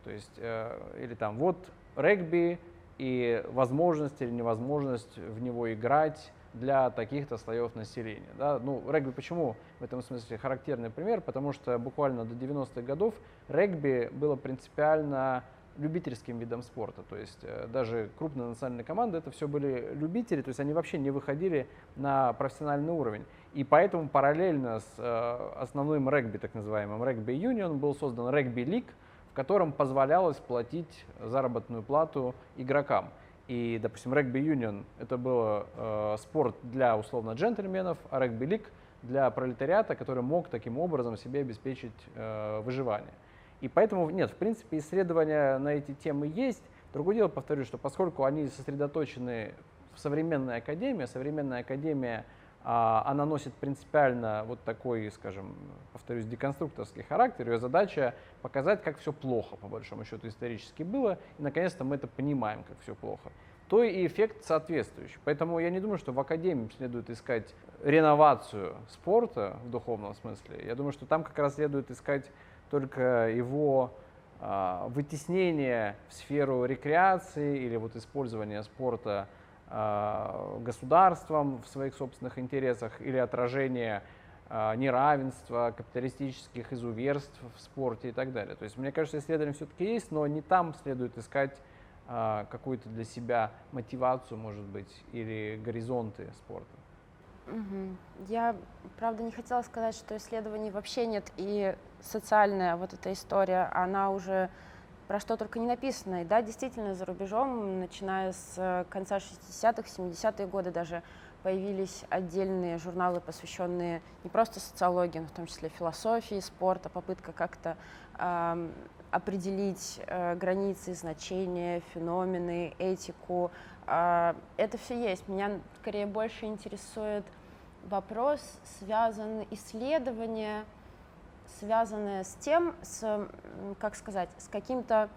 То есть, э, или там вот регби и возможность или невозможность в него играть для таких-то слоев населения. Да? Ну, регби почему в этом смысле характерный пример? Потому что буквально до 90-х годов регби было принципиально любительским видом спорта. То есть э, даже крупные национальные команды это все были любители, то есть они вообще не выходили на профессиональный уровень. И поэтому параллельно с э, основным регби, так называемым регби юнион, был создан регби лиг, в котором позволялось платить заработную плату игрокам. И, допустим, регби-юнион — это был э, спорт для, условно, джентльменов, а регби-лиг — для пролетариата, который мог таким образом себе обеспечить э, выживание. И поэтому, нет, в принципе, исследования на эти темы есть. Другое дело, повторюсь, что поскольку они сосредоточены в современной академии, современная академия — а, она носит принципиально вот такой, скажем, повторюсь, деконструкторский характер. Ее задача показать, как все плохо, по большому счету, исторически было. И, наконец-то, мы это понимаем, как все плохо. То и эффект соответствующий. Поэтому я не думаю, что в академии следует искать реновацию спорта в духовном смысле. Я думаю, что там как раз следует искать только его а, вытеснение в сферу рекреации или вот использование спорта Э, государством в своих собственных интересах или отражение э, неравенства, капиталистических изуверств в спорте и так далее. То есть, мне кажется, исследования все-таки есть, но не там следует искать а, какую-то для себя мотивацию, может быть, или горизонты спорта? Угу. Я, правда, не хотела сказать, что исследований вообще нет, и социальная вот эта история, она уже про что только не написано. И да, действительно, за рубежом, начиная с конца 60-х, 70-е годы даже, появились отдельные журналы, посвященные не просто социологии, но в том числе философии, спорта, попытка как-то э, определить э, границы, значения, феномены, этику. Э, это все есть. Меня скорее больше интересует вопрос, связан исследование, связанное с тем, с, как сказать, с каким-то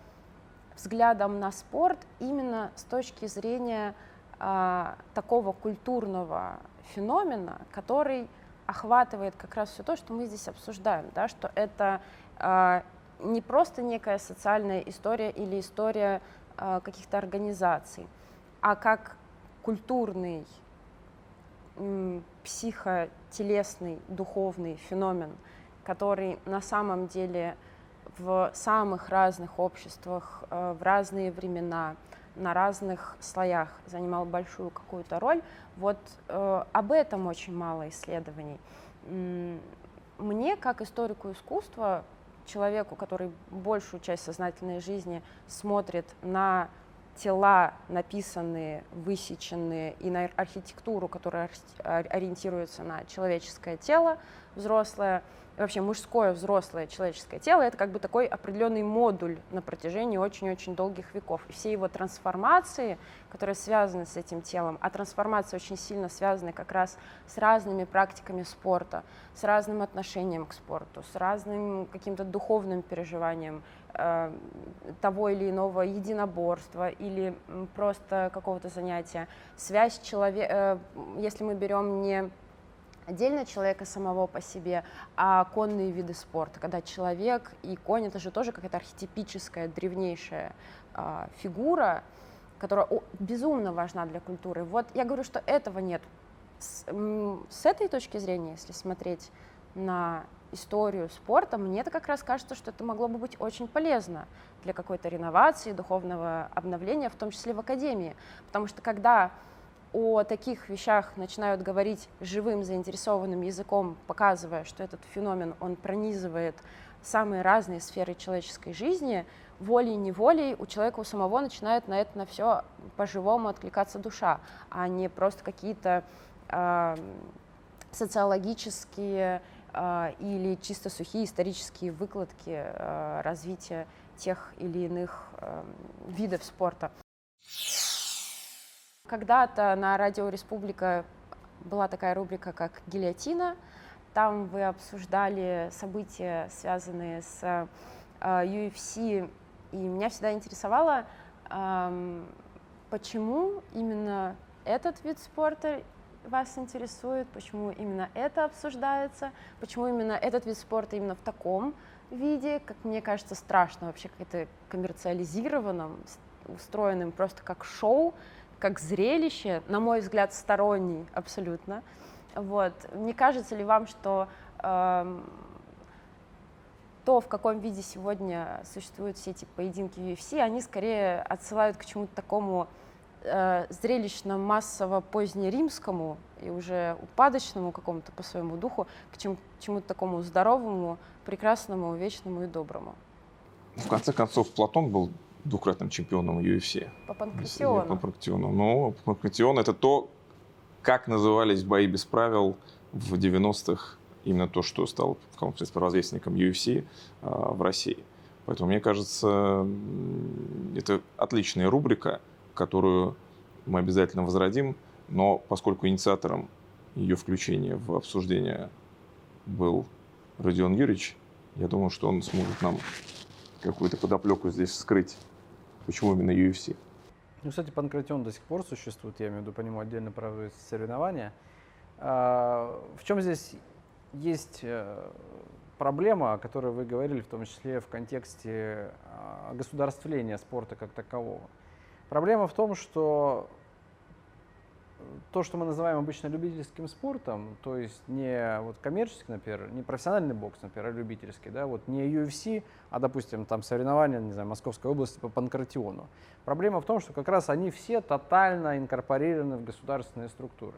взглядом на спорт именно с точки зрения а, такого культурного феномена, который охватывает как раз все то, что мы здесь обсуждаем, да, что это а, не просто некая социальная история или история а, каких-то организаций, а как культурный, психотелесный, духовный феномен, который на самом деле в самых разных обществах, в разные времена, на разных слоях занимал большую какую-то роль. Вот э, об этом очень мало исследований. Мне, как историку искусства, человеку, который большую часть сознательной жизни смотрит на тела, написанные, высеченные, и на архитектуру, которая ориентируется на человеческое тело взрослое, вообще мужское взрослое человеческое тело, это как бы такой определенный модуль на протяжении очень-очень долгих веков. И все его трансформации, которые связаны с этим телом, а трансформации очень сильно связаны как раз с разными практиками спорта, с разным отношением к спорту, с разным каким-то духовным переживанием э, того или иного единоборства или просто какого-то занятия. Связь человека, э, если мы берем не отдельно человека самого по себе, а конные виды спорта, когда человек и конь это же тоже какая-то архетипическая древнейшая э, фигура, которая о, безумно важна для культуры. Вот я говорю, что этого нет. С, с этой точки зрения, если смотреть на историю спорта, мне это как раз кажется, что это могло бы быть очень полезно для какой-то реновации, духовного обновления, в том числе в академии. Потому что когда о таких вещах начинают говорить живым заинтересованным языком, показывая, что этот феномен, он пронизывает самые разные сферы человеческой жизни, волей-неволей у человека у самого начинает на это на все по-живому откликаться душа, а не просто какие-то э, социологические э, или чисто сухие исторические выкладки э, развития тех или иных э, видов спорта. Когда-то на радио Республика была такая рубрика, как «Гильотина». Там вы обсуждали события, связанные с э, UFC, и меня всегда интересовало, почему именно этот вид спорта вас интересует, почему именно это обсуждается, почему именно этот вид спорта именно в таком виде, как мне кажется, страшно вообще как-то коммерциализированном, устроенным просто как шоу, как зрелище, на мой взгляд, сторонний абсолютно. Вот. Не кажется ли вам, что э, то, в каком виде сегодня существуют все эти поединки UFC, они скорее отсылают к чему-то такому э, зрелищно-массово-позднеримскому и уже упадочному какому-то по своему духу, к чему- чему-то такому здоровому, прекрасному, вечному и доброму. В конце концов, Платон был двукратным чемпионом UFC. По панкратиону. По панкратиону. Ну, панкратион это то, как назывались бои без правил в 90-х, именно то, что стало в каком смысле первозвестником UFC а, в России. Поэтому, мне кажется, это отличная рубрика, которую мы обязательно возродим, но поскольку инициатором ее включения в обсуждение был Родион Юрьевич, я думаю, что он сможет нам какую-то подоплеку здесь скрыть. Почему именно UFC? Ну, кстати, панкратион до сих пор существует, я имею в виду, по нему отдельно проводятся соревнования. А, в чем здесь есть э, проблема, о которой вы говорили, в том числе в контексте а, государствления спорта как такового? Проблема в том, что то, что мы называем обычно любительским спортом, то есть не вот коммерческий, например, не профессиональный бокс, например, а любительский, да, вот не UFC, а, допустим, там соревнования, не знаю, Московской области по панкратиону. Проблема в том, что как раз они все тотально инкорпорированы в государственные структуры.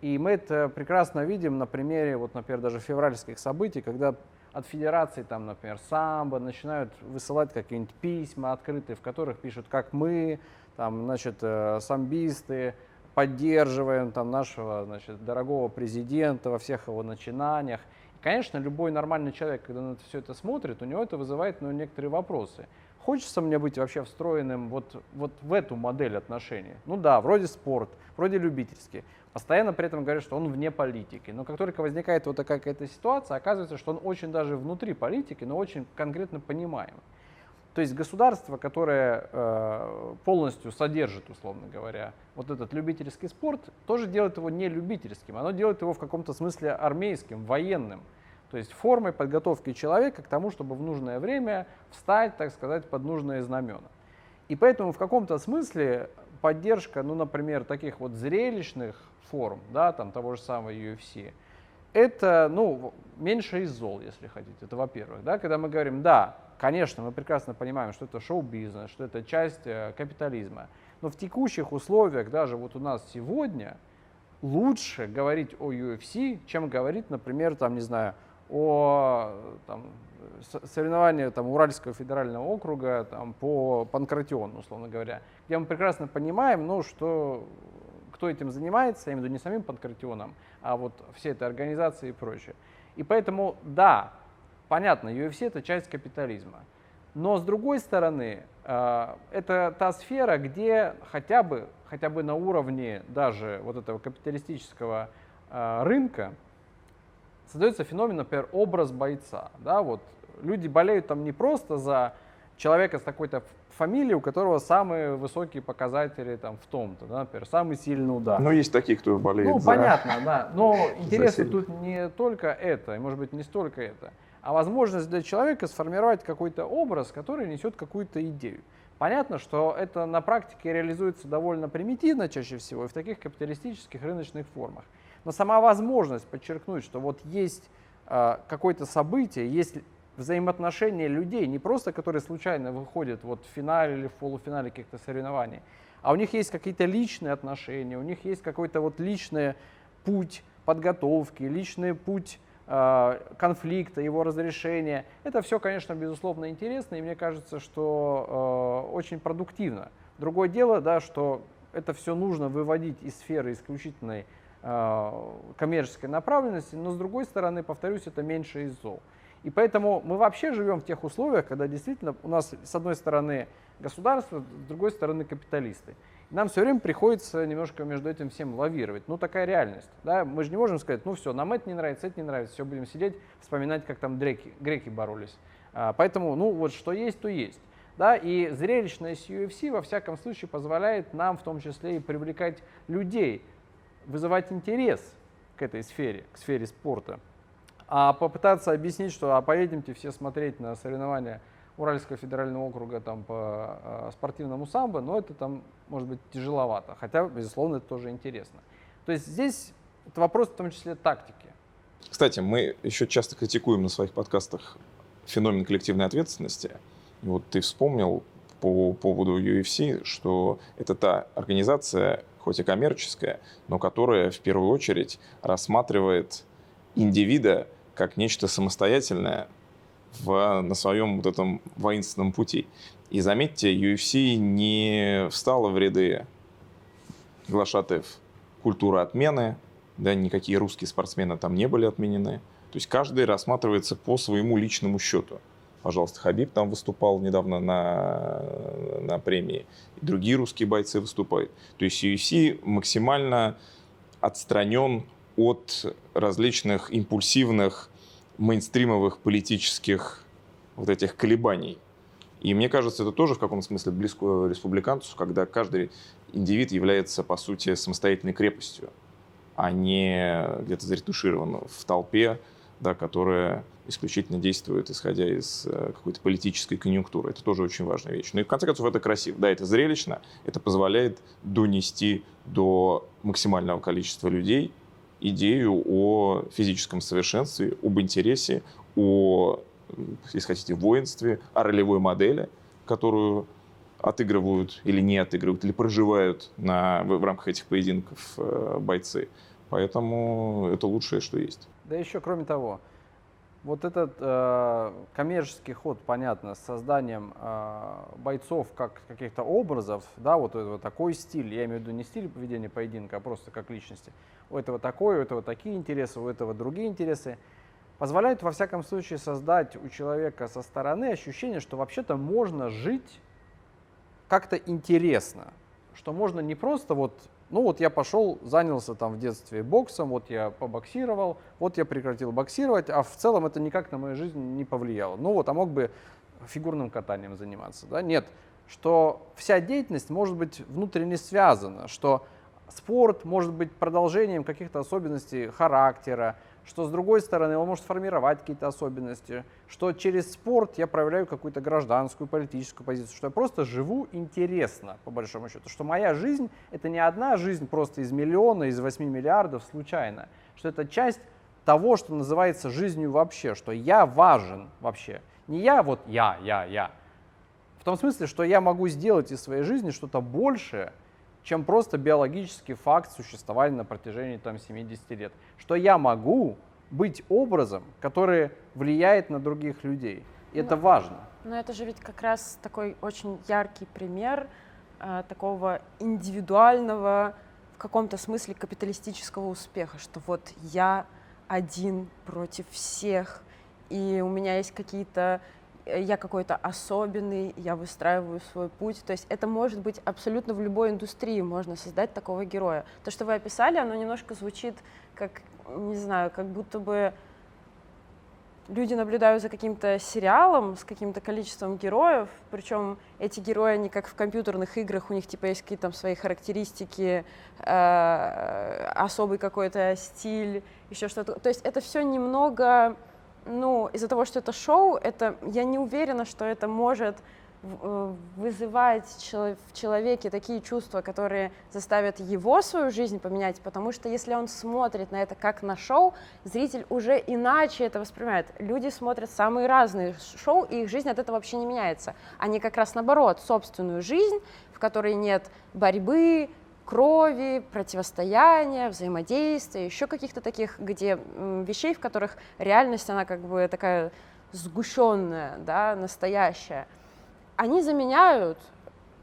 И мы это прекрасно видим на примере, вот, например, даже февральских событий, когда от федерации, там, например, самбо, начинают высылать какие-нибудь письма открытые, в которых пишут, как мы, там, значит, э, самбисты, поддерживаем там нашего значит, дорогого президента во всех его начинаниях. И, конечно, любой нормальный человек, когда на все это смотрит, у него это вызывает ну, некоторые вопросы. Хочется мне быть вообще встроенным вот, вот в эту модель отношений? Ну да, вроде спорт, вроде любительский. Постоянно при этом говорят, что он вне политики. Но как только возникает вот такая какая-то ситуация, оказывается, что он очень даже внутри политики, но очень конкретно понимаемый. То есть государство, которое э, полностью содержит, условно говоря, вот этот любительский спорт, тоже делает его не любительским, оно делает его в каком-то смысле армейским, военным. То есть формой подготовки человека к тому, чтобы в нужное время встать, так сказать, под нужные знамена. И поэтому в каком-то смысле поддержка, ну, например, таких вот зрелищных форм, да, там того же самого UFC, это, ну, меньше из зол, если хотите. Это во-первых, да, когда мы говорим, да, Конечно, мы прекрасно понимаем, что это шоу-бизнес, что это часть э, капитализма. Но в текущих условиях, даже вот у нас сегодня, лучше говорить о UFC, чем говорить, например, там, не знаю, о там, соревновании там, Уральского федерального округа там, по панкратиону, условно говоря, где мы прекрасно понимаем, ну, что кто этим занимается, я имею в виду не самим панкратионом, а вот всей этой организацией и прочее. И поэтому, да, Понятно, UFC это часть капитализма. Но с другой стороны, э, это та сфера, где хотя бы, хотя бы на уровне даже вот этого капиталистического э, рынка создается феномен, например, образ бойца. Да, вот люди болеют там не просто за человека с такой-то фамилией, у которого самые высокие показатели там в том-то, да, например, самый сильный удар. Ну, есть такие, кто болеет Ну, за... понятно, да. Но интересно тут не только это, и может быть не столько это а возможность для человека сформировать какой-то образ, который несет какую-то идею. Понятно, что это на практике реализуется довольно примитивно чаще всего и в таких капиталистических рыночных формах. Но сама возможность подчеркнуть, что вот есть э, какое-то событие, есть взаимоотношения людей, не просто которые случайно выходят вот в финале или в полуфинале каких-то соревнований, а у них есть какие-то личные отношения, у них есть какой-то вот личный путь подготовки, личный путь конфликта, его разрешения. Это все, конечно, безусловно интересно, и мне кажется, что э, очень продуктивно. Другое дело, да, что это все нужно выводить из сферы исключительной э, коммерческой направленности, но с другой стороны, повторюсь, это меньше из зол. И поэтому мы вообще живем в тех условиях, когда действительно у нас с одной стороны государство, с другой стороны капиталисты. Нам все время приходится немножко между этим всем лавировать. Ну, такая реальность. Да? Мы же не можем сказать, ну все, нам это не нравится, это не нравится, все, будем сидеть, вспоминать, как там греки, греки боролись. А, поэтому, ну, вот что есть, то есть. Да, и зрелищность UFC во всяком случае позволяет нам в том числе и привлекать людей, вызывать интерес к этой сфере, к сфере спорта. А попытаться объяснить, что а поедемте все смотреть на соревнования Уральского федерального округа там, по э, спортивному самбо, но это там может быть тяжеловато, хотя, безусловно, это тоже интересно. То есть здесь это вопрос в том числе тактики. Кстати, мы еще часто критикуем на своих подкастах феномен коллективной ответственности. Вот ты вспомнил по поводу UFC, что это та организация, хоть и коммерческая, но которая в первую очередь рассматривает индивида как нечто самостоятельное, в, на своем вот этом воинственном пути. И заметьте, UFC не встала в ряды глашатаев культуры отмены, да, никакие русские спортсмены там не были отменены. То есть каждый рассматривается по своему личному счету. Пожалуйста, Хабиб там выступал недавно на, на премии, и другие русские бойцы выступают. То есть UFC максимально отстранен от различных импульсивных мейнстримовых политических вот этих колебаний. И мне кажется, это тоже в каком-то смысле близко республиканцу, когда каждый индивид является, по сути, самостоятельной крепостью, а не где-то заретуширован в толпе, да, которая исключительно действует, исходя из э, какой-то политической конъюнктуры. Это тоже очень важная вещь. Ну и в конце концов это красиво. Да, это зрелищно, это позволяет донести до максимального количества людей идею о физическом совершенстве, об интересе, о, если хотите, воинстве, о ролевой модели, которую отыгрывают или не отыгрывают, или проживают на, в, в рамках этих поединков э, бойцы. Поэтому это лучшее, что есть. Да еще, кроме того, вот этот э, коммерческий ход, понятно, с созданием э, бойцов как каких-то образов, да, вот этого такой стиль, я имею в виду не стиль поведения поединка, а просто как личности. У этого такой, у этого такие интересы, у этого другие интересы. Позволяет, во всяком случае, создать у человека со стороны ощущение, что вообще-то можно жить как-то интересно, что можно не просто вот ну вот я пошел, занялся там в детстве боксом, вот я побоксировал, вот я прекратил боксировать, а в целом это никак на мою жизнь не повлияло. Ну вот, а мог бы фигурным катанием заниматься, да? Нет, что вся деятельность может быть внутренне связана, что спорт может быть продолжением каких-то особенностей характера, что с другой стороны он может формировать какие-то особенности, что через спорт я проявляю какую-то гражданскую, политическую позицию, что я просто живу интересно, по большому счету, что моя жизнь — это не одна жизнь просто из миллиона, из 8 миллиардов случайно, что это часть того, что называется жизнью вообще, что я важен вообще. Не я вот я, я, я. В том смысле, что я могу сделать из своей жизни что-то большее, чем просто биологический факт существования на протяжении там, 70 лет. Что я могу быть образом, который влияет на других людей. И но, это важно. Но это же ведь как раз такой очень яркий пример э, такого индивидуального, в каком-то смысле капиталистического успеха, что вот я один против всех, и у меня есть какие-то я какой-то особенный, я выстраиваю свой путь. То есть это может быть абсолютно в любой индустрии, можно создать такого героя. То, что вы описали, оно немножко звучит как, не знаю, как будто бы люди наблюдают за каким-то сериалом с каким-то количеством героев, причем эти герои, они как в компьютерных играх, у них типа есть какие-то там свои характеристики, э, особый какой-то стиль, еще что-то. То есть это все немного ну, из-за того, что это шоу, это, я не уверена, что это может э, вызывать в человеке такие чувства, которые заставят его свою жизнь поменять, потому что если он смотрит на это как на шоу, зритель уже иначе это воспринимает. Люди смотрят самые разные шоу, и их жизнь от этого вообще не меняется. Они как раз наоборот, собственную жизнь, в которой нет борьбы, крови, противостояния, взаимодействия, еще каких-то таких, где вещей, в которых реальность, она как бы такая сгущенная, да, настоящая, они заменяют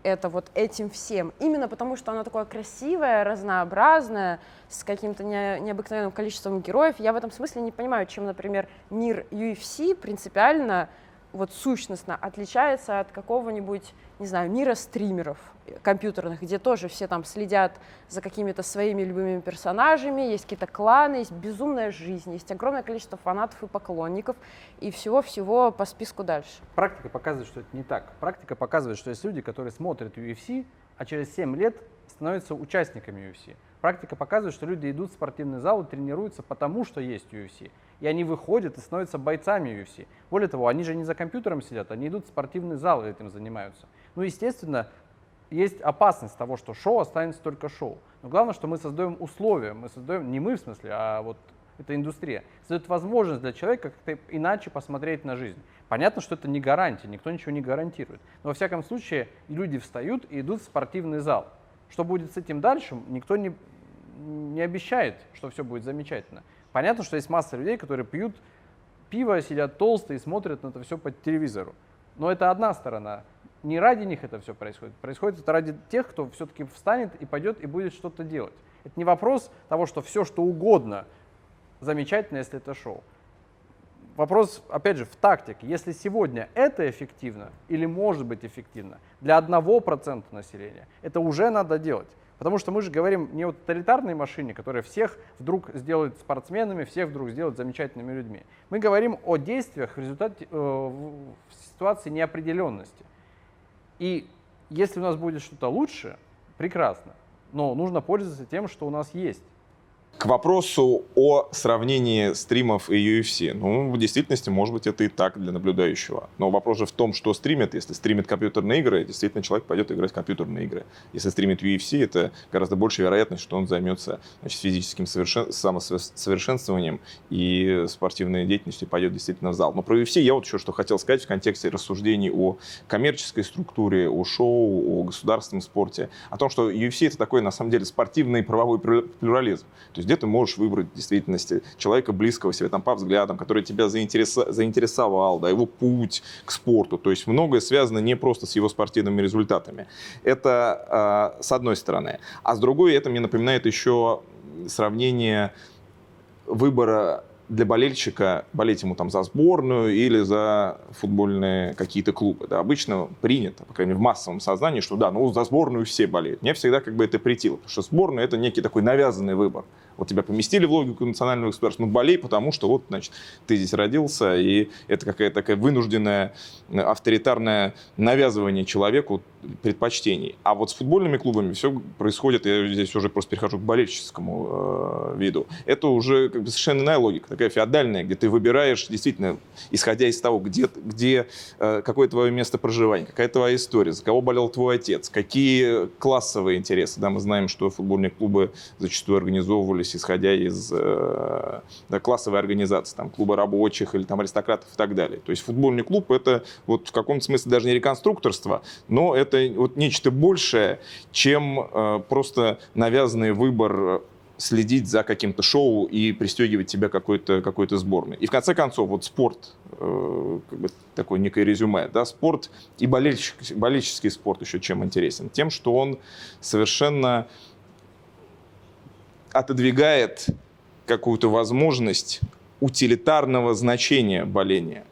это вот этим всем, именно потому что оно такое красивое, разнообразное, с каким-то не, необыкновенным количеством героев. Я в этом смысле не понимаю, чем, например, мир UFC принципиально вот сущностно отличается от какого-нибудь, не знаю, мира стримеров компьютерных, где тоже все там следят за какими-то своими любимыми персонажами, есть какие-то кланы, есть безумная жизнь, есть огромное количество фанатов и поклонников, и всего-всего по списку дальше. Практика показывает, что это не так. Практика показывает, что есть люди, которые смотрят UFC, а через 7 лет становятся участниками UFC. Практика показывает, что люди идут в спортивный зал и тренируются потому, что есть UFC и они выходят и становятся бойцами UFC. Более того, они же не за компьютером сидят, они идут в спортивный зал и этим занимаются. Ну, естественно, есть опасность того, что шоу останется только шоу. Но главное, что мы создаем условия, мы создаем, не мы в смысле, а вот эта индустрия, создает возможность для человека как-то иначе посмотреть на жизнь. Понятно, что это не гарантия, никто ничего не гарантирует. Но во всяком случае люди встают и идут в спортивный зал. Что будет с этим дальше, никто не, не обещает, что все будет замечательно. Понятно, что есть масса людей, которые пьют пиво, сидят толстые и смотрят на это все по телевизору. Но это одна сторона. Не ради них это все происходит. Происходит это ради тех, кто все-таки встанет и пойдет и будет что-то делать. Это не вопрос того, что все, что угодно, замечательно, если это шоу. Вопрос, опять же, в тактике. Если сегодня это эффективно или может быть эффективно для одного процента населения, это уже надо делать. Потому что мы же говорим не о тоталитарной машине, которая всех вдруг сделает спортсменами, всех вдруг сделает замечательными людьми. Мы говорим о действиях в результате э, в ситуации неопределенности. И если у нас будет что-то лучше, прекрасно. Но нужно пользоваться тем, что у нас есть. К вопросу о сравнении стримов и UFC. Ну, в действительности, может быть, это и так для наблюдающего. Но вопрос же в том, что стримит. Если стримит компьютерные игры, действительно человек пойдет играть в компьютерные игры. Если стримит UFC, это гораздо больше вероятность, что он займется значит, физическим совершен... самосовершенствованием и спортивной деятельностью пойдет действительно в зал. Но про UFC я вот еще что хотел сказать в контексте рассуждений о коммерческой структуре, о шоу, о государственном спорте. О том, что UFC это такой, на самом деле, спортивный правовой плюрализм. То есть где ты можешь выбрать в действительности человека близкого себе там по взглядам, который тебя заинтересовал, да, его путь к спорту. То есть многое связано не просто с его спортивными результатами. Это э, с одной стороны. А с другой это мне напоминает еще сравнение выбора для болельщика болеть ему там за сборную или за футбольные какие-то клубы. Да, обычно принято, по крайней мере, в массовом сознании, что да, ну за сборную все болеют. Мне всегда как бы это претило, потому что сборная это некий такой навязанный выбор. Вот тебя поместили в логику национального государства, ну болей, потому что вот, значит, ты здесь родился, и это какая-то такая вынужденная, э, авторитарное навязывание человеку предпочтений. А вот с футбольными клубами все происходит, я здесь уже просто перехожу к болельческому э, виду. Это уже как бы совершенно иная логика, такая феодальная, где ты выбираешь действительно, исходя из того, где, где э, какое твое место проживания, какая твоя история, за кого болел твой отец, какие классовые интересы. Да, мы знаем, что футбольные клубы зачастую организовывали строились исходя из э, да, классовой организации, там, клуба рабочих или там, аристократов и так далее. То есть футбольный клуб это вот в каком-то смысле даже не реконструкторство, но это вот нечто большее, чем э, просто навязанный выбор следить за каким-то шоу и пристегивать тебя какой-то какой сборной. И в конце концов, вот спорт, э, как бы такое некое резюме, да, спорт и болельщик, болельческий спорт еще чем интересен? Тем, что он совершенно отодвигает какую-то возможность утилитарного значения боления.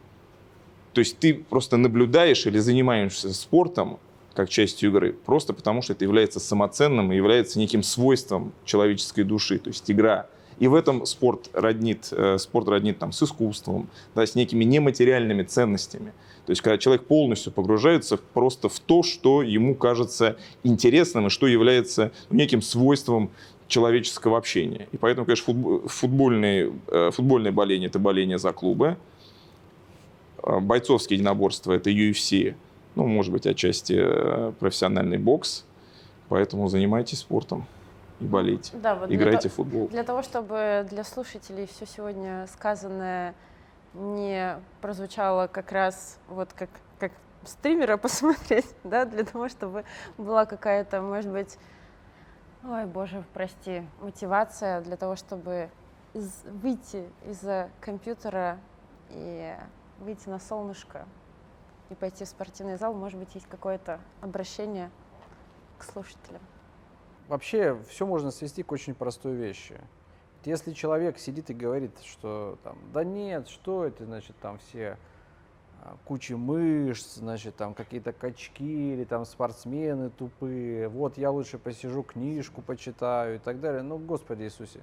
То есть ты просто наблюдаешь или занимаешься спортом как частью игры, просто потому что это является самоценным и является неким свойством человеческой души, то есть игра. И в этом спорт роднит, э, спорт роднит там, с искусством, да, с некими нематериальными ценностями. То есть когда человек полностью погружается просто в то, что ему кажется интересным и что является неким свойством человеческого общения. И поэтому, конечно, футбольные, э, футбольное боление – это боление за клубы. А бойцовские единоборства – это UFC, ну, может быть, отчасти э, профессиональный бокс. Поэтому занимайтесь спортом и болейте. Да, вот Играйте в футбол. Для того, чтобы для слушателей все сегодня сказанное не прозвучало как раз вот как, как стримера посмотреть, да, для того, чтобы была какая-то, может быть, Ой, боже, прости. Мотивация для того, чтобы из, выйти из-за компьютера и выйти на солнышко и пойти в спортивный зал, может быть, есть какое-то обращение к слушателям. Вообще, все можно свести к очень простой вещи. Если человек сидит и говорит, что там, да нет, что это, значит, там все а, кучи мышц, значит, там какие-то качки или там спортсмены тупые. Вот я лучше посижу, книжку почитаю и так далее. Ну, Господи Иисусе.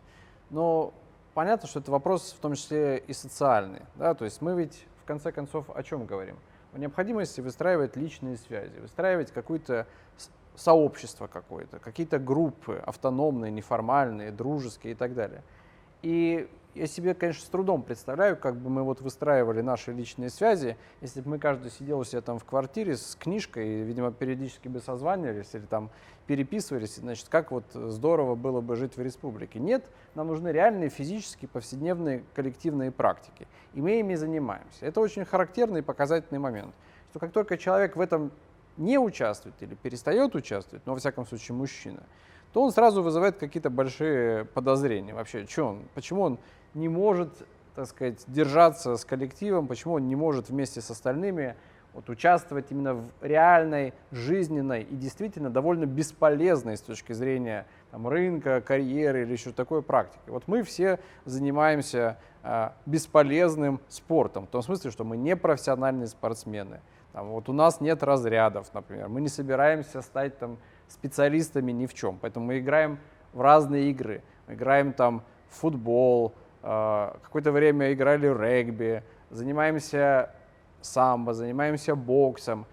Но понятно, что это вопрос в том числе и социальный. Да? То есть мы ведь в конце концов о чем говорим? О необходимости выстраивать личные связи, выстраивать какое-то сообщество какое-то, какие-то группы автономные, неформальные, дружеские и так далее. И я себе, конечно, с трудом представляю, как бы мы вот выстраивали наши личные связи, если бы мы каждый сидел у себя там в квартире с книжкой, и, видимо, периодически бы созванивались или там переписывались, значит, как вот здорово было бы жить в республике. Нет, нам нужны реальные физические, повседневные коллективные практики. И мы ими занимаемся. Это очень характерный и показательный момент, что как только человек в этом не участвует или перестает участвовать, но, во всяком случае, мужчина, то он сразу вызывает какие-то большие подозрения. Вообще, что он, почему он не может, так сказать, держаться с коллективом, почему он не может вместе с остальными вот, участвовать именно в реальной, жизненной и действительно довольно бесполезной с точки зрения там, рынка, карьеры или еще такой практики. Вот мы все занимаемся э, бесполезным спортом, в том смысле, что мы не профессиональные спортсмены. Там, вот у нас нет разрядов, например, мы не собираемся стать там, специалистами ни в чем, поэтому мы играем в разные игры, мы играем там в футбол, какое-то время играли регби, занимаемся самбо, занимаемся боксом.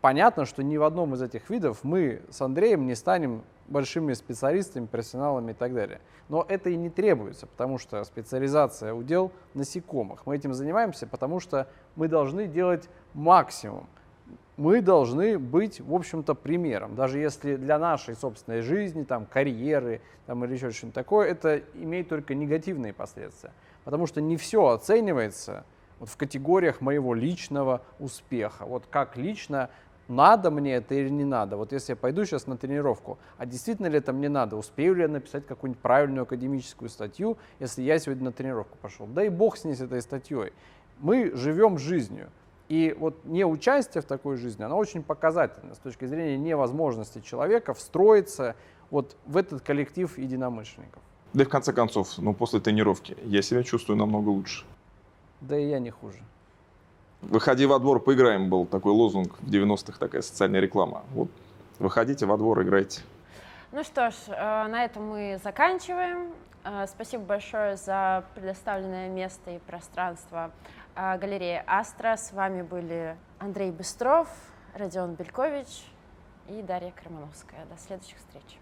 понятно, что ни в одном из этих видов мы с Андреем не станем большими специалистами, профессионалами и так далее. Но это и не требуется, потому что специализация удел насекомых. Мы этим занимаемся, потому что мы должны делать максимум. Мы должны быть, в общем-то, примером. Даже если для нашей собственной жизни, там, карьеры там, или еще что-нибудь такое, это имеет только негативные последствия. Потому что не все оценивается вот в категориях моего личного успеха. Вот как лично надо мне это или не надо. Вот если я пойду сейчас на тренировку, а действительно ли это мне надо, успею ли я написать какую-нибудь правильную академическую статью, если я сегодня на тренировку пошел. Да и бог с ней, с этой статьей. Мы живем жизнью. И вот неучастие в такой жизни, оно очень показательно с точки зрения невозможности человека встроиться вот в этот коллектив единомышленников. Да и в конце концов, ну, после тренировки я себя чувствую намного лучше. Да и я не хуже. Выходи во двор, поиграем, был такой лозунг в 90-х, такая социальная реклама. Вот, выходите во двор, играйте. Ну что ж, э, на этом мы заканчиваем. Э, спасибо большое за предоставленное место и пространство а, галерея Астра. С вами были Андрей Быстров, Родион Белькович и Дарья Крамановская. До следующих встреч.